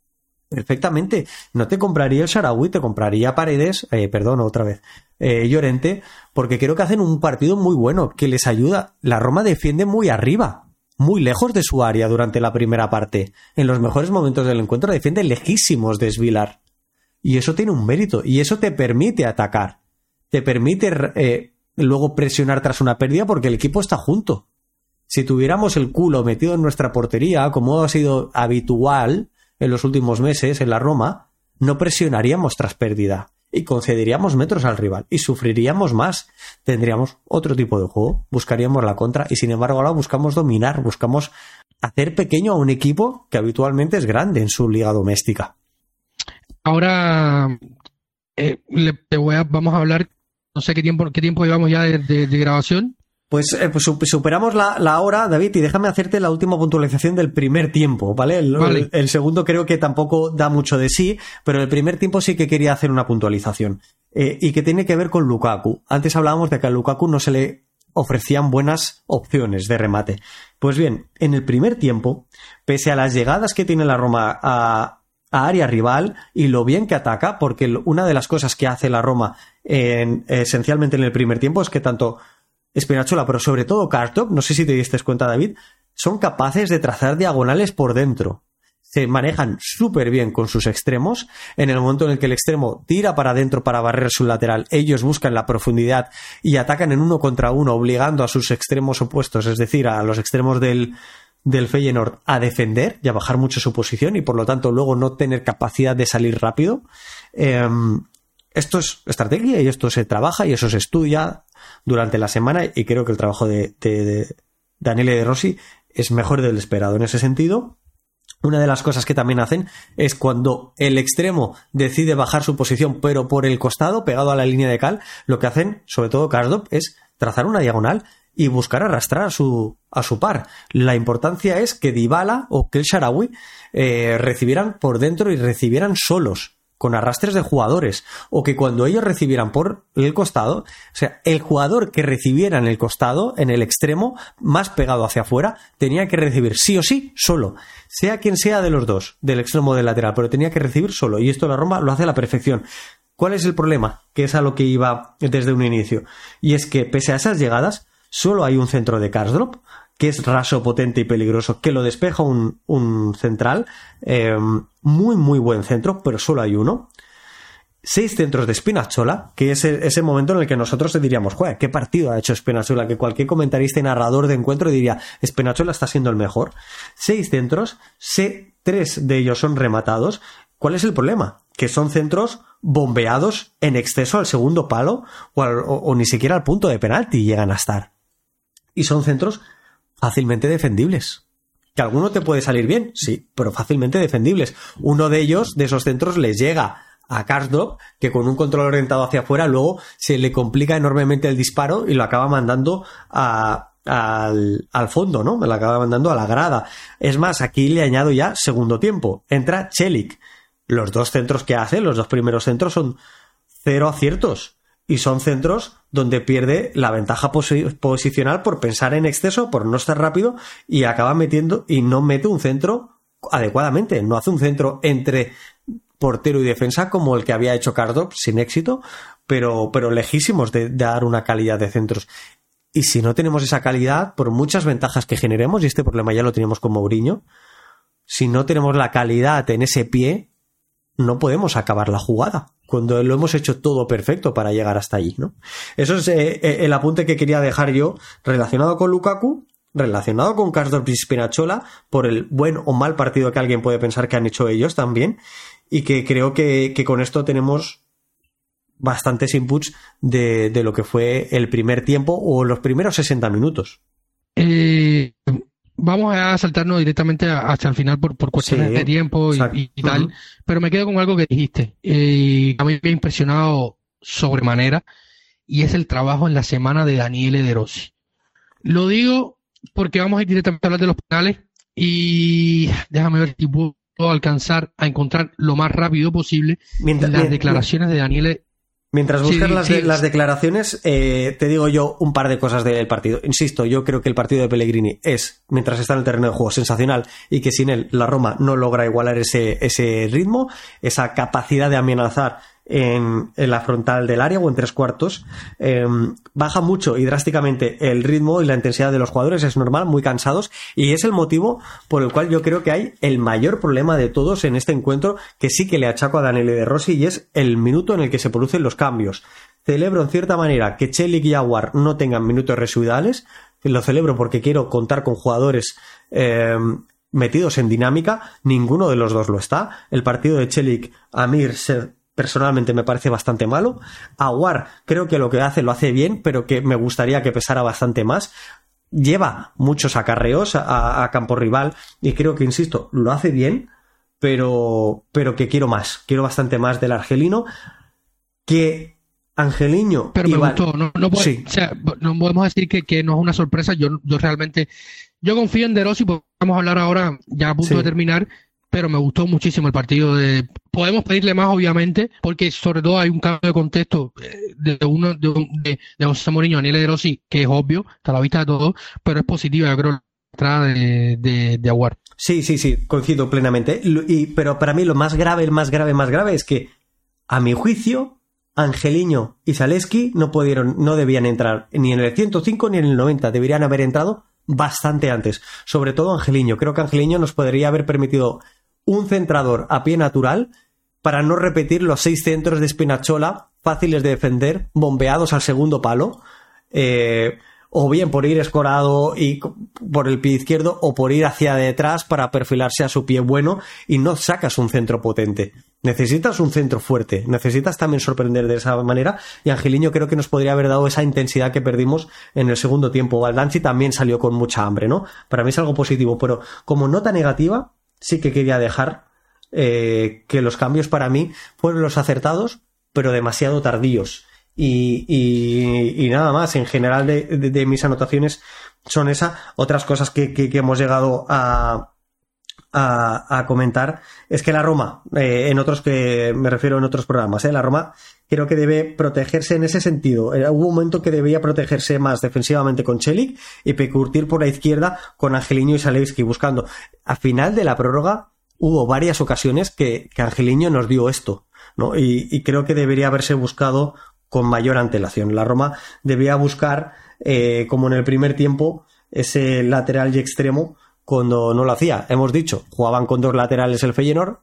Perfectamente. No te compraría el Sarawi, te compraría Paredes, eh, perdón, otra vez, eh, Llorente, porque creo que hacen un partido muy bueno, que les ayuda. La Roma defiende muy arriba, muy lejos de su área durante la primera parte. En los mejores momentos del encuentro defiende lejísimos de Svilar. Y eso tiene un mérito, y eso te permite atacar. Te permite eh, luego presionar tras una pérdida porque el equipo está junto. Si tuviéramos el culo metido en nuestra portería, como ha sido habitual en los últimos meses en la Roma, no presionaríamos tras pérdida y concederíamos metros al rival y sufriríamos más. Tendríamos otro tipo de juego, buscaríamos la contra y sin embargo ahora buscamos dominar, buscamos hacer pequeño a un equipo que habitualmente es grande en su liga doméstica. Ahora eh, voy vamos a hablar, no sé qué tiempo, qué tiempo llevamos ya de grabación. Pues, eh, pues superamos la, hora, David, y déjame hacerte la última puntualización del primer tiempo, ¿vale? El, segundo creo que tampoco da mucho de sí, pero el primer tiempo sí que quería hacer una puntualización. Eh, y que tiene que ver con Lukaku. Antes hablábamos de que a Lukaku no se le ofrecían buenas opciones de remate. Pues bien, en el primer tiempo, pese a las llegadas que tiene la Roma a, área rival y lo bien que ataca, porque una de las cosas que hace la Roma esencialmente en el primer tiempo es que tanto Espinachola, pero sobre todo Kartop, no sé si te diste cuenta, David, son capaces de trazar diagonales por dentro. Se manejan súper bien con sus extremos. En el momento en el que el extremo tira para adentro para barrer su lateral, ellos buscan la profundidad y atacan en uno contra uno, obligando a sus extremos opuestos, es decir, a los extremos del, del Feyenoord, a defender y a bajar mucho su posición y por lo tanto luego no tener capacidad de salir rápido. Em, esto es estrategia y esto se trabaja y eso se estudia durante la semana y creo que el trabajo de, de, Daniele de Rossi es mejor del esperado en ese sentido. Una de las cosas que también hacen es cuando el extremo decide bajar su posición, pero por el costado, pegado a la línea de cal, lo que hacen, sobre todo Karsdorp, es trazar una diagonal y buscar arrastrar a su, a su par. La importancia es que Dybala o que el Sharawi eh, recibieran por dentro y recibieran solos con arrastres de jugadores, o que cuando ellos recibieran por el costado, o sea, el jugador que recibiera en el costado, en el extremo, más pegado hacia afuera, tenía que recibir sí o sí solo, sea quien sea de los dos, del extremo o del lateral, pero tenía que recibir solo, y esto la Roma lo hace a la perfección. ¿Cuál es el problema? Que es a lo que iba desde un inicio, y es que pese a esas llegadas, solo hay un centro de Karsdrop, que es raso, potente y peligroso, que lo despeja un, un central, eh, muy, muy buen centro, pero solo hay uno. Seis centros de Spinazzola, que es ese momento en el que nosotros diríamos, joder, qué partido ha hecho Spinazzola, que cualquier comentarista y narrador de encuentro diría, Spinazzola está siendo el mejor. Seis centros, tres de ellos son rematados. ¿Cuál es el problema? Que son centros bombeados en exceso al segundo palo o ni siquiera al punto de penalti llegan a estar. Y son centros fácilmente defendibles. Que alguno te puede salir bien, sí, pero fácilmente defendibles. Uno de ellos, de esos centros, les llega a Karsdorp, que con un control orientado hacia afuera luego se le complica enormemente el disparo y lo acaba mandando a, al, al, fondo, ¿no? Lo acaba mandando a la grada. Es más, aquí le añado ya segundo tiempo. Entra Chelik. Los dos centros que hace, los dos primeros centros son cero aciertos y son centros donde pierde la ventaja posicional por pensar en exceso, por no estar rápido y acaba metiendo y no mete un centro adecuadamente, no hace un centro entre portero y defensa como el que había hecho Cardop sin éxito, pero, pero lejísimos de, dar una calidad de centros. Y si no tenemos esa calidad, por muchas ventajas que generemos, y este problema ya lo teníamos con Mourinho, si no tenemos la calidad en ese pie, no podemos acabar la jugada cuando lo hemos hecho todo perfecto para llegar hasta allí, ¿no? Eso es eh, eh, el apunte que quería dejar yo relacionado con Lukaku, relacionado con Karsdorp y por el buen o mal partido que alguien puede pensar que han hecho ellos también, y que creo que, con esto tenemos bastantes inputs de, de, lo que fue el primer tiempo o los primeros 60 minutos. Eh, vamos a saltarnos directamente hasta el final por, por cuestiones de tiempo y, tal, pero me quedo con algo que dijiste. Eh, a mí me ha impresionado sobremanera y es el trabajo en la semana de Daniele De Rossi. Lo digo porque vamos a ir directamente a hablar de los penales y déjame ver si puedo alcanzar a encontrar lo más rápido posible Mientras- las declaraciones de Daniele. Mientras Sí, buscas las, sí. las declaraciones, eh, te digo yo un par de cosas del partido. Insisto, yo creo que el partido de Pellegrini es, mientras está en el terreno de juego, sensacional y que sin él la Roma no logra igualar ese, ese ritmo, esa capacidad de amenazar en, la frontal del área o en tres cuartos. Eh, baja mucho y drásticamente el ritmo y la intensidad de los jugadores, es normal, muy cansados y es el motivo por el cual yo creo que hay el mayor problema de todos en este encuentro que sí que le achaco a Daniele De Rossi y es el minuto en el que se producen los cambios. Celebro en cierta manera que Chelik y Aguar no tengan minutos residuales, lo celebro porque quiero contar con jugadores eh, metidos en dinámica, ninguno de los dos lo está. El partido de Chelik Amir se- personalmente me parece bastante malo. Aguar creo que lo que hace lo hace bien, pero que me gustaría que pesara bastante más. Lleva muchos acarreos a, a campo rival y creo que, insisto, lo hace bien, pero, pero que quiero más. Quiero bastante más del argelino. Que Angeliño. Pero me gustó, no, no, puede- Sí. o sea, no podemos decir que, que no es una sorpresa. Yo, yo realmente, yo confío en De Rossi, porque vamos a hablar ahora ya a punto Sí. de terminar, pero me gustó muchísimo el partido. De, podemos pedirle más, obviamente, porque sobre todo hay un cambio de contexto eh, de uno de, de, de José Mourinho a Daniel De Rossi, que es obvio, está a la vista de todos, pero es positiva, yo creo, la entrada de, de, Aguar. Sí, sí, sí, coincido plenamente. Y, pero para mí lo más grave, el más grave, más grave es que, a mi juicio, Angeliño y Zaleski no pudieron, no debían entrar ni en el 105 ni en el 90. Deberían haber entrado bastante antes. Sobre todo Angeliño. Creo que Angeliño nos podría haber permitido un centrador a pie natural para no repetir los seis centros de Spinachola fáciles de defender, bombeados al segundo palo. eh, o bien por ir escorado y por el pie izquierdo o por ir hacia detrás para perfilarse a su pie bueno y no sacas un centro potente. Necesitas un centro fuerte, necesitas también sorprender de esa manera y Angeliño creo que nos podría haber dado esa intensidad que perdimos en el segundo tiempo. Baldanzi también salió con mucha hambre, ¿no? Para mí es algo positivo, pero como nota negativa sí que quería dejar eh, que los cambios para mí fueron los acertados, pero demasiado tardíos. Y, y- nada más, en general de, de- mis anotaciones son esas. Otras cosas que- que hemos llegado a, a, comentar es que la Roma, eh, en otros que me refiero en otros programas, eh, la Roma creo que debe protegerse en ese sentido. Eh, hubo un momento que debía protegerse más defensivamente con Chelik y Pecurtir por la izquierda con Angelino y Salevski buscando. A final de la prórroga hubo varias ocasiones que, que Angeliño nos dio esto, ¿no? Y, creo que debería haberse buscado con mayor antelación. La Roma debía buscar, como en el primer tiempo, ese lateral y extremo cuando no lo hacía. Hemos dicho, jugaban con dos laterales el Feyenoord,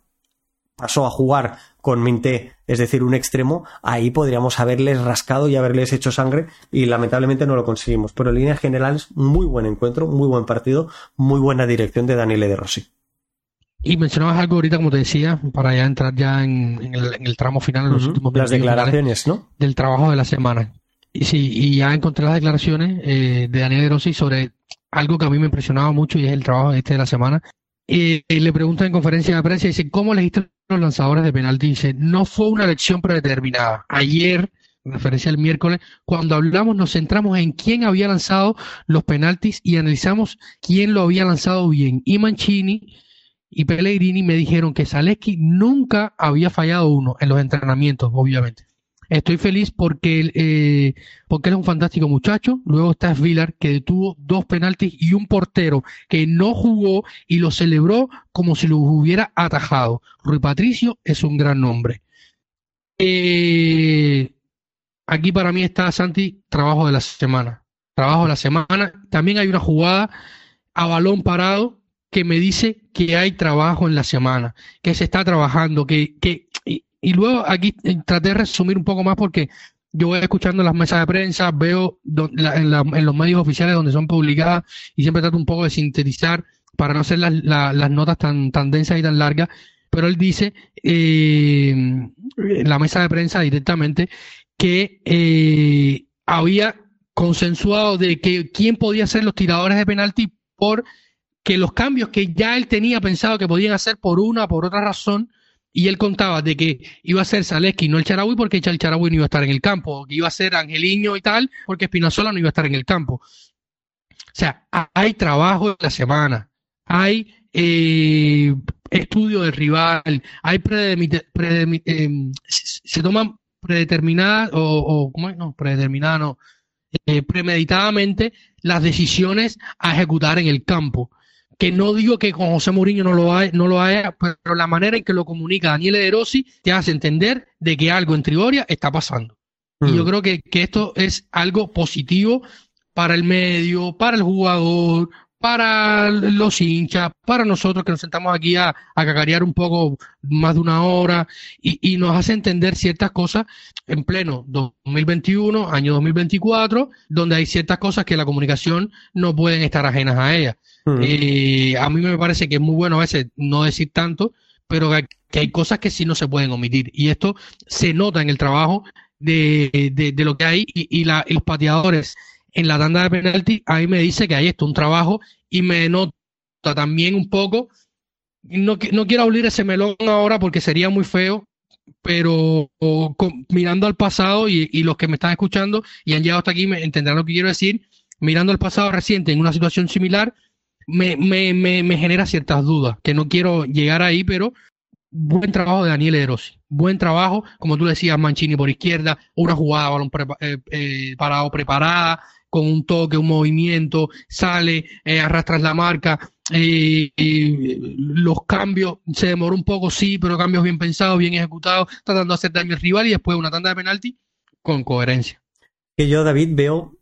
pasó a jugar con Minté, es decir, un extremo, ahí podríamos haberles rascado y haberles hecho sangre y lamentablemente no lo conseguimos. Pero en líneas generales, muy buen encuentro, muy buen partido, muy buena dirección de Daniele De Rossi. Y mencionabas algo ahorita, como te decía, para ya entrar ya en, en el, en el tramo final, en los Ujú. últimos Las declaraciones, ¿no? del trabajo de la semana. Y sí, y ya encontré las declaraciones eh, de Daniel De Rossi sobre algo que a mí me impresionaba mucho y es el trabajo este de la semana. Y, y le preguntan en conferencia de prensa, dice, ¿cómo elegiste los lanzadores de penalti? Dice, no fue una elección predeterminada. Ayer, en referencia al miércoles, cuando hablamos nos centramos en quién había lanzado los penaltis y analizamos quién lo había lanzado bien. Y Mancini y Pellegrini me dijeron que Zaleski nunca había fallado uno en los entrenamientos, obviamente. Estoy feliz porque, eh, porque es un fantástico muchacho. Luego está Villar, que detuvo dos penaltis y un portero que no jugó y lo celebró como si lo hubiera atajado. Rui Patricio es un gran nombre. Eh, aquí para mí está Santi, trabajo de la semana. Trabajo de la semana. También hay una jugada a balón parado que me dice que hay trabajo en la semana, que se está trabajando, que, que y luego aquí eh, traté de resumir un poco más porque yo voy escuchando las mesas de prensa, veo la- en, la- en los medios oficiales donde son publicadas y siempre trato un poco de sintetizar para no hacer las, la- las notas tan, tan densas y tan largas, pero él dice eh, en la mesa de prensa directamente que eh, había consensuado de que quién podía ser los tiradores de penalti por que los cambios que ya él tenía pensado que podían hacer por una por otra razón y él contaba de que iba a ser Zaleski no el Charaui porque el Charaui no iba a estar en el campo, que iba a ser Angeliño y tal porque Espinazola no iba a estar en el campo. O sea, hay trabajo en la semana, hay eh, estudio del rival, hay eh, se toman predeterminadas o, o ¿cómo es? No, predeterminadas no, eh, premeditadamente las decisiones a ejecutar en el campo. Que no digo que con José Mourinho no lo, haya, no lo haya, pero la manera en que lo comunica Daniel De Rossi te hace entender de que algo en Trigoria está pasando. Y yo mm. creo que, que esto es algo positivo para el medio, para el jugador, para los hinchas, para nosotros que nos sentamos aquí a, a cacarear un poco más de una hora y, y, nos hace entender ciertas cosas en pleno 2021, año 2024, donde hay ciertas cosas que la comunicación no pueden estar ajenas a ella. Mm. Eh, a mí me parece que es muy bueno a veces no decir tanto, pero que hay, cosas que sí no se pueden omitir. Y esto se nota en el trabajo de, de, de lo que hay y, y, la, y los pateadores en la tanda de penalti, ahí me dice que hay esto, un trabajo, y me nota también un poco, no, no quiero abrir ese melón ahora porque sería muy feo, pero mirando al pasado y, los que me están escuchando y han llegado hasta aquí me entenderán lo que quiero decir, mirando al pasado reciente en una situación similar, me, me, me, me genera ciertas dudas, que no quiero llegar ahí, pero buen trabajo de Daniel Erosi. Buen trabajo, como tú decías, Mancini por izquierda, una jugada balón eh, eh, parado preparada, con un toque, un movimiento, sale, eh, arrastras la marca. Eh, los cambios se demoró un poco, sí, pero cambios bien pensados, bien ejecutados, tratando de hacer daño al rival y después una tanda de penalti con coherencia. Que yo, David, veo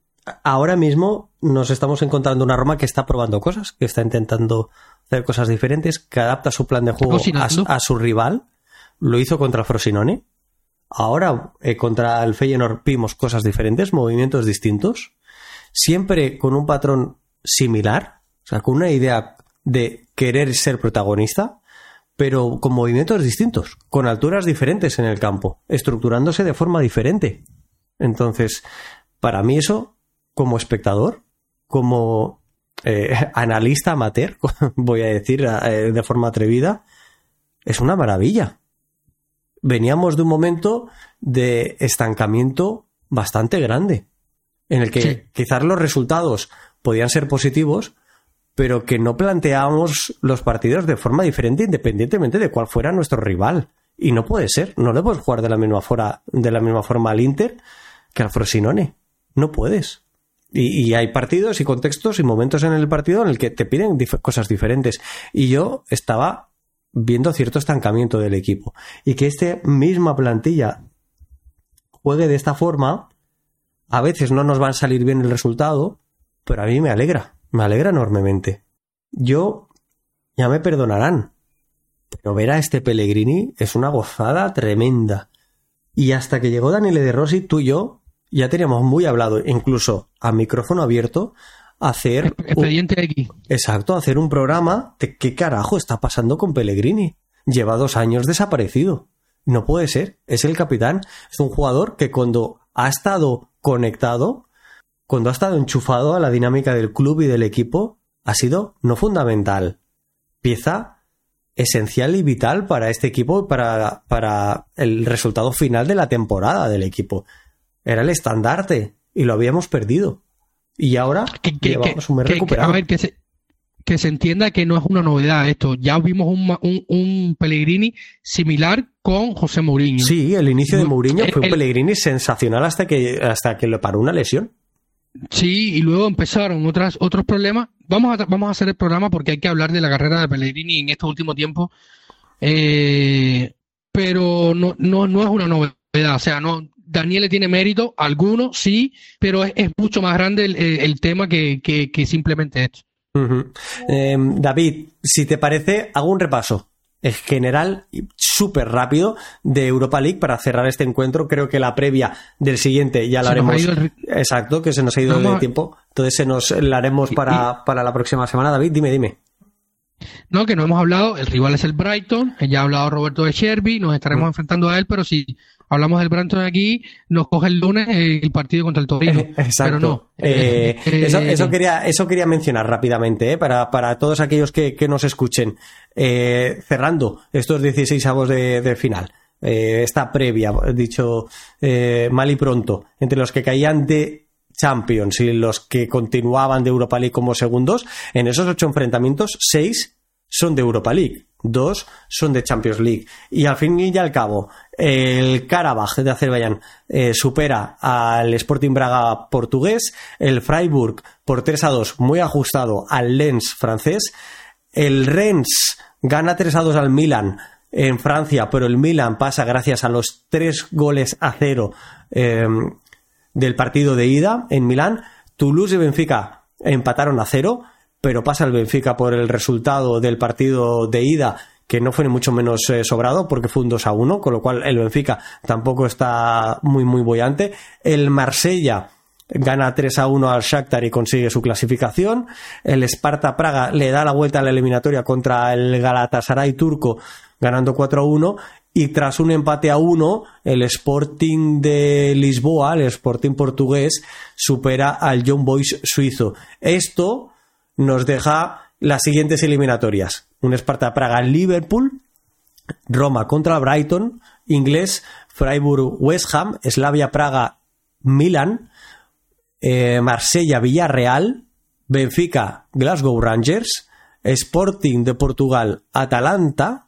ahora mismo nos estamos encontrando una Roma que está probando cosas, que está intentando hacer cosas diferentes, que adapta su plan de juego a, su rival. Lo hizo contra Frosinone. Ahora eh, contra el Feyenoord vimos cosas diferentes, movimientos distintos siempre con un patrón similar, o sea, con una idea de querer ser protagonista, pero con movimientos distintos, con alturas diferentes en el campo, estructurándose de forma diferente. Entonces, para mí eso, como espectador, como eh, analista amateur, voy a decir eh, de forma atrevida, es una maravilla. Veníamos de un momento de estancamiento bastante grande en el que quizás los resultados podían ser positivos, pero que no planteábamos los partidos de forma diferente independientemente de cuál fuera nuestro rival. Y no puede ser, no le puedes jugar de la misma, de la misma forma al Inter que al Frosinone. No puedes. Y, y, hay partidos y contextos y momentos en el partido en el que te piden cosas diferentes. Y yo estaba viendo cierto estancamiento del equipo. Y que esta misma plantilla juegue de esta forma, a veces no nos va a salir bien el resultado, pero a mí me alegra, me alegra enormemente. Yo, ya me perdonarán, pero ver a este Pellegrini es una gozada tremenda. Y hasta que llegó Daniele De Rossi, tú y yo ya teníamos muy hablado, incluso a micrófono abierto, hacer. Expediente aquí. Exacto, hacer un programa de qué carajo está pasando con Pellegrini. Lleva dos años desaparecido. No puede ser. Es el capitán. Es un jugador que cuando ha estado conectado, cuando ha estado enchufado a la dinámica del club y del equipo, ha sido no fundamental, pieza esencial y vital para este equipo y para, para el resultado final de la temporada del equipo. Era el estandarte y lo habíamos perdido. Y ahora que, un mes recuperado. a ver, que se, que se entienda que no es una novedad esto. Ya vimos un, un, un Pellegrini similar con José Mourinho. Sí, el inicio de Mourinho fue un Pellegrini sensacional hasta que, hasta que le paró una lesión. Sí, y luego empezaron otras, otros problemas. Vamos a, vamos a hacer el programa porque hay que hablar de la carrera de Pellegrini en este último tiempo. Eh, pero no, no, no es una novedad. O sea, no, Daniel tiene mérito, algunos sí, pero es, mucho más grande el, el tema que, que, que simplemente esto. Em, David, si te parece, hago un repaso en general súper rápido de Europa League para cerrar este encuentro. Creo que la previa del siguiente ya la haremos. Exacto, que se nos ha ido el tiempo. Entonces se nos la haremos para, para la próxima semana. David, dime, dime. No, que no hemos hablado. El rival es el Brighton. Ya ha hablado Roberto de Sherby. Nos estaremos mm. enfrentando a él, pero si hablamos del Branton aquí, nos coge el lunes el partido contra el Torino. Exacto. Pero no. Eh, eso, eso, quería, eso quería mencionar rápidamente, para, para todos aquellos que, que nos escuchen. cerrando estos 16 avos de, de final. esta previa, dicho mal y pronto, entre los que caían de Champions y los que continuaban de Europa League como segundos, en esos ocho enfrentamientos, seis son de Europa League, dos son de Champions League. Y al fin y al cabo, el Karabaj de Azerbaiyán eh, supera al Sporting Braga portugués, el Freiburg por 3 a 2, muy ajustado al Lens francés, el Rennes gana 3 a 2 al Milan en Francia, pero el Milan pasa gracias a los tres goles a cero eh, del partido de ida en Milán. Toulouse y Benfica empataron a cero, pero pasa el Benfica por el resultado del partido de ida que no fue ni mucho menos eh, sobrado porque fue un 2 a 1, con lo cual el Benfica tampoco está muy muy bollante. El Marsella gana 3 a 1 al Shakhtar y consigue su clasificación. El Sparta Praga le da la vuelta a la eliminatoria contra el Galatasaray turco ganando 4 a 1 y tras un empate a uno, el Sporting de Lisboa, el Sporting portugués, supera al John Boys suizo. Esto nos deja las siguientes eliminatorias. Un Esparta Praga-Liverpool, Roma contra Brighton, Inglés, Freiburg-West Ham, Slavia Praga-Milan, eh, Marsella-Villarreal, Benfica-Glasgow Rangers, Sporting de Portugal-Atalanta,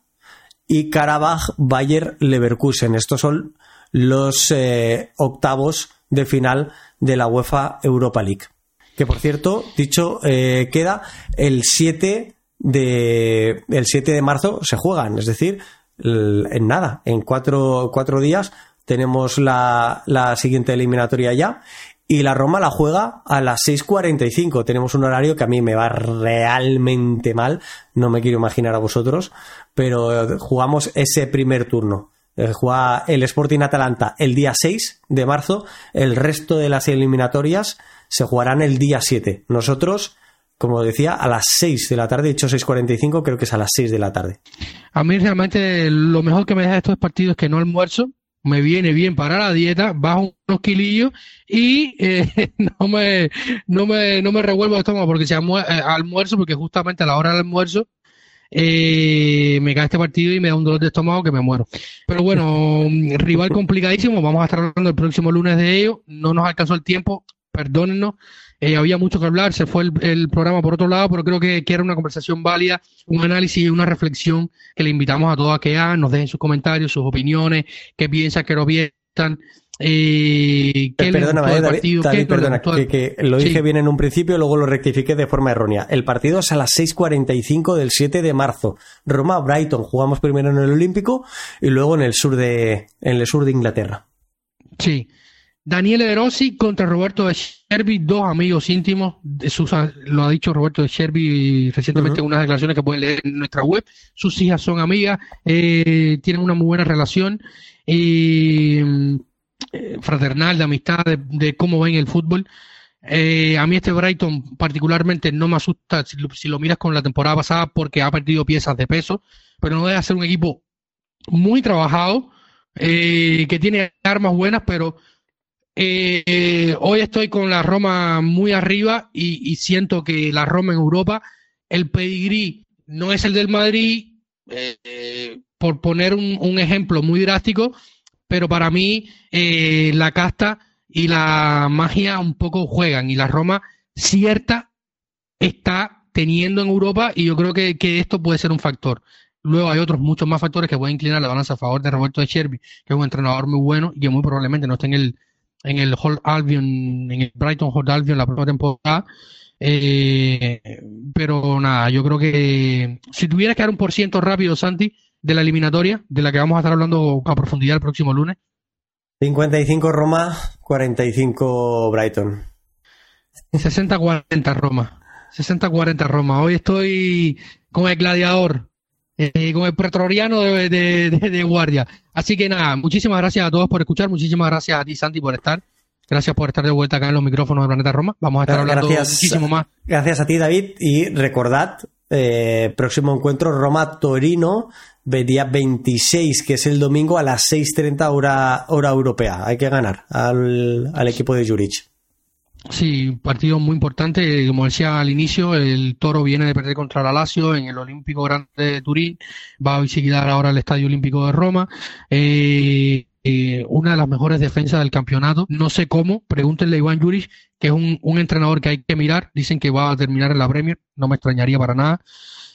y Karabaj Bayer Leverkusen. Estos son los eh, octavos de final de la UEFA Europa League. Que por cierto, dicho, eh, queda el 7 de el 7 de marzo se juegan, es decir, en nada, en cuatro, cuatro días tenemos la, la siguiente eliminatoria ya y la Roma la juega a las 6.45. Tenemos un horario que a mí me va realmente mal, no me quiero imaginar a vosotros, pero jugamos ese primer turno. Eh, juega el Sporting Atalanta el día 6 de marzo, el resto de las eliminatorias se jugarán el día 7. Nosotros, como decía, a las 6 de la tarde, dicho 6.45, creo que es a las 6 de la tarde. A mí realmente lo mejor que me deja de estos partidos es que no almuerzo, me viene bien para la dieta, bajo unos kilillos y eh, no, me, no, me, no me revuelvo el estómago porque se eh, almuerzo, porque justamente a la hora del almuerzo eh, me cae este partido y me da un dolor de estómago que me muero. Pero bueno, rival complicadísimo, vamos a estar hablando el próximo lunes de ello, no nos alcanzó el tiempo, perdónennos, eh, había mucho que hablar, se fue el, programa por otro lado, pero creo que, que, era una conversación válida, un análisis y una reflexión que le invitamos a todos a que hagan, nos dejen sus comentarios, sus opiniones, qué piensan, qué no piensan. Eh, ¿qué Perdóname, David, David, perdona, que, que, lo dije bien en un principio, luego lo rectifiqué de forma errónea. El partido es a las 6.45 del 7 de marzo. Roma-Brighton, jugamos primero en el Olímpico y luego en el sur de, en el sur de Inglaterra. Sí. Daniele De Rossi contra Roberto de Sherby, dos amigos íntimos. De sus, lo ha dicho Roberto de Sherby recientemente en unas declaraciones que pueden leer en nuestra web. Sus hijas son amigas, eh, tienen una muy buena relación eh, fraternal, de amistad, de, cómo ven el fútbol. Eh, a mí este Brighton particularmente no me asusta si lo, si lo, miras con la temporada pasada porque ha perdido piezas de peso, pero no debe ser un equipo muy trabajado, que tiene armas buenas, pero eh, hoy estoy con la Roma muy arriba y, siento que la Roma en Europa, el pedigrí no es el del Madrid, eh, por poner un, ejemplo muy drástico, pero para mí eh, la casta y la magia un poco juegan y la Roma cierta está teniendo en Europa y yo creo que, esto puede ser un factor. Luego hay otros muchos más factores que pueden inclinar la balanza a favor de Roberto de Cherby, que es un entrenador muy bueno y que muy probablemente no esté en el, en el Hall Albion, en el Brighton Hall Albion la próxima temporada. Eh, pero nada, yo creo que si tuvieras que dar un por ciento rápido, Santi, de la eliminatoria, de la que vamos a estar hablando a profundidad el próximo lunes. 55 Roma, 45 Brighton. 60-40 Roma. 60-40 Roma. Hoy estoy con el gladiador eh, con el pretoriano de, de, guardia. Así que nada, muchísimas gracias a todos por escuchar, muchísimas gracias a ti, Santi, por estar. Gracias por estar de vuelta acá en los micrófonos de Planeta Roma. Vamos a estar hablando muchísimo más. Gracias a ti, David, y recordad Eh, próximo encuentro Roma-Torino, día 26, que es el domingo a las 6.30 hora, hora europea. Hay que ganar al, al equipo de Juric. Sí, partido muy importante. Como decía al inicio, el Toro viene de perder contra la Lazio en el Olímpico Grande de Turín. Va a visitar ahora el Estadio Olímpico de Roma. Eh, eh, una de las mejores defensas del campeonato. No sé cómo, pregúntenle a Iván Juric, que es un, un, entrenador que hay que mirar. Dicen que va a terminar en la Premier, no me extrañaría para nada.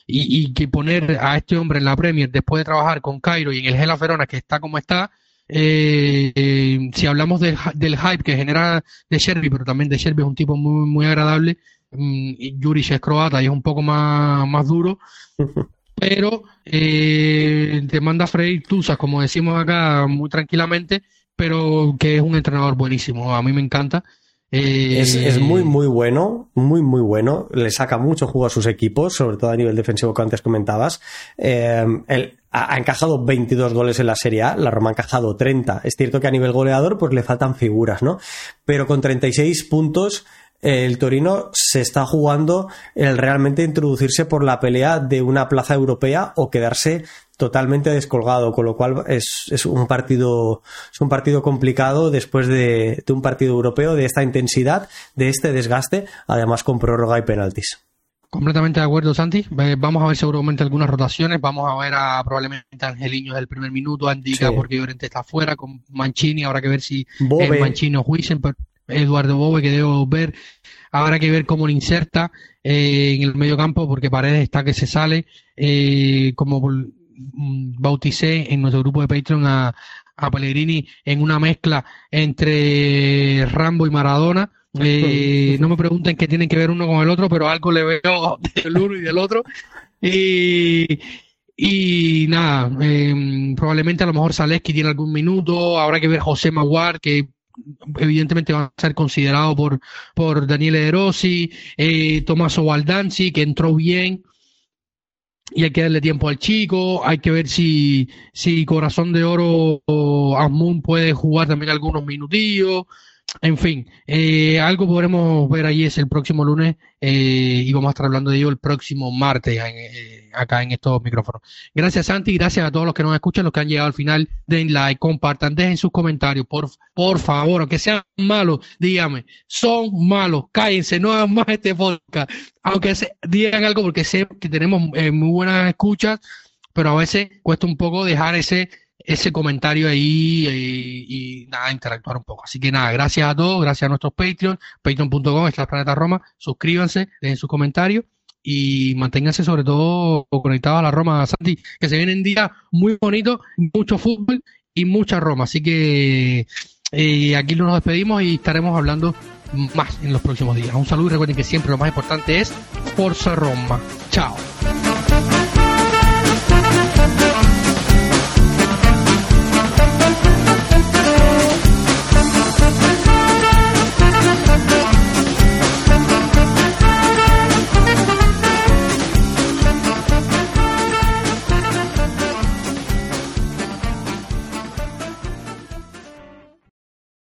Y, y que poner a este hombre en la Premier después de trabajar con Cairo y en el Gela Verona, que está como está, eh, eh, si hablamos del, del, hype que genera de Sherby, pero también de Sherby es un tipo muy, muy agradable, um, Juric es croata y es un poco más, más duro, pero eh, te manda a freír tusas, como decimos acá, muy tranquilamente, pero que es un entrenador buenísimo, a mí me encanta. Eh, es, es, muy, muy bueno, muy, muy bueno. Le saca mucho jugo a sus equipos, sobre todo a nivel defensivo que antes comentabas. Eh, él ha, ha, encajado 22 goles en la Serie A, la Roma ha encajado 30. Es cierto que a nivel goleador pues le faltan figuras, ¿no? Pero con 36 puntos el Torino se está jugando el realmente introducirse por la pelea de una plaza europea o quedarse totalmente descolgado, con lo cual es, es un partido es un partido complicado después de, de, un partido europeo de esta intensidad, de este desgaste, además con prórroga y penaltis. Completamente de acuerdo, Santi. Vamos a ver seguramente algunas rotaciones. Vamos a ver a probablemente a Angeliño del primer minuto, Andica sí. porque Llorente está fuera, con Mancini. Habrá que ver si Bobe. es Mancini o Huisen, Eduardo Bobe, que debo ver. Habrá que ver cómo lo inserta eh, en el medio campo, porque Paredes está que se sale. Eh, como bauticé en nuestro grupo de Patreon a, a Pellegrini en una mezcla entre Rambo y Maradona. Eh, no me pregunten qué tienen que ver uno con el otro, pero algo le veo del uno y del otro. Y, y nada, eh, probablemente a lo mejor Zaleski tiene algún minuto. Habrá que ver José Maguar, que evidentemente va a ser considerado por, por Daniele De Rossi, eh, Tommaso que entró bien. Y hay que darle tiempo al chico, hay que ver si, si Corazón de Oro o puede jugar también algunos minutillos, en fin, eh, algo podremos ver ahí es el próximo lunes eh, y vamos a estar hablando de ello el próximo martes eh, acá en estos micrófonos. Gracias Santi, gracias a todos los que nos escuchan, los que han llegado al final, den like, compartan, dejen sus comentarios, por, por favor, aunque sean malos, díganme, son malos, cállense, no hagan más este podcast, aunque se, digan algo porque sé que tenemos eh, muy buenas escuchas, pero a veces cuesta un poco dejar ese ese comentario ahí y, y, nada, interactuar un poco. Así que nada, gracias a todos, gracias a nuestros Patreon, patreon.com, Planeta Roma, suscríbanse, dejen sus comentarios y manténganse sobre todo conectados a la Roma Santi, que se vienen días muy bonitos, mucho fútbol y mucha Roma. Así que eh, aquí nos despedimos y estaremos hablando más en los próximos días. Un saludo y recuerden que siempre lo más importante es Forza Roma. Chao.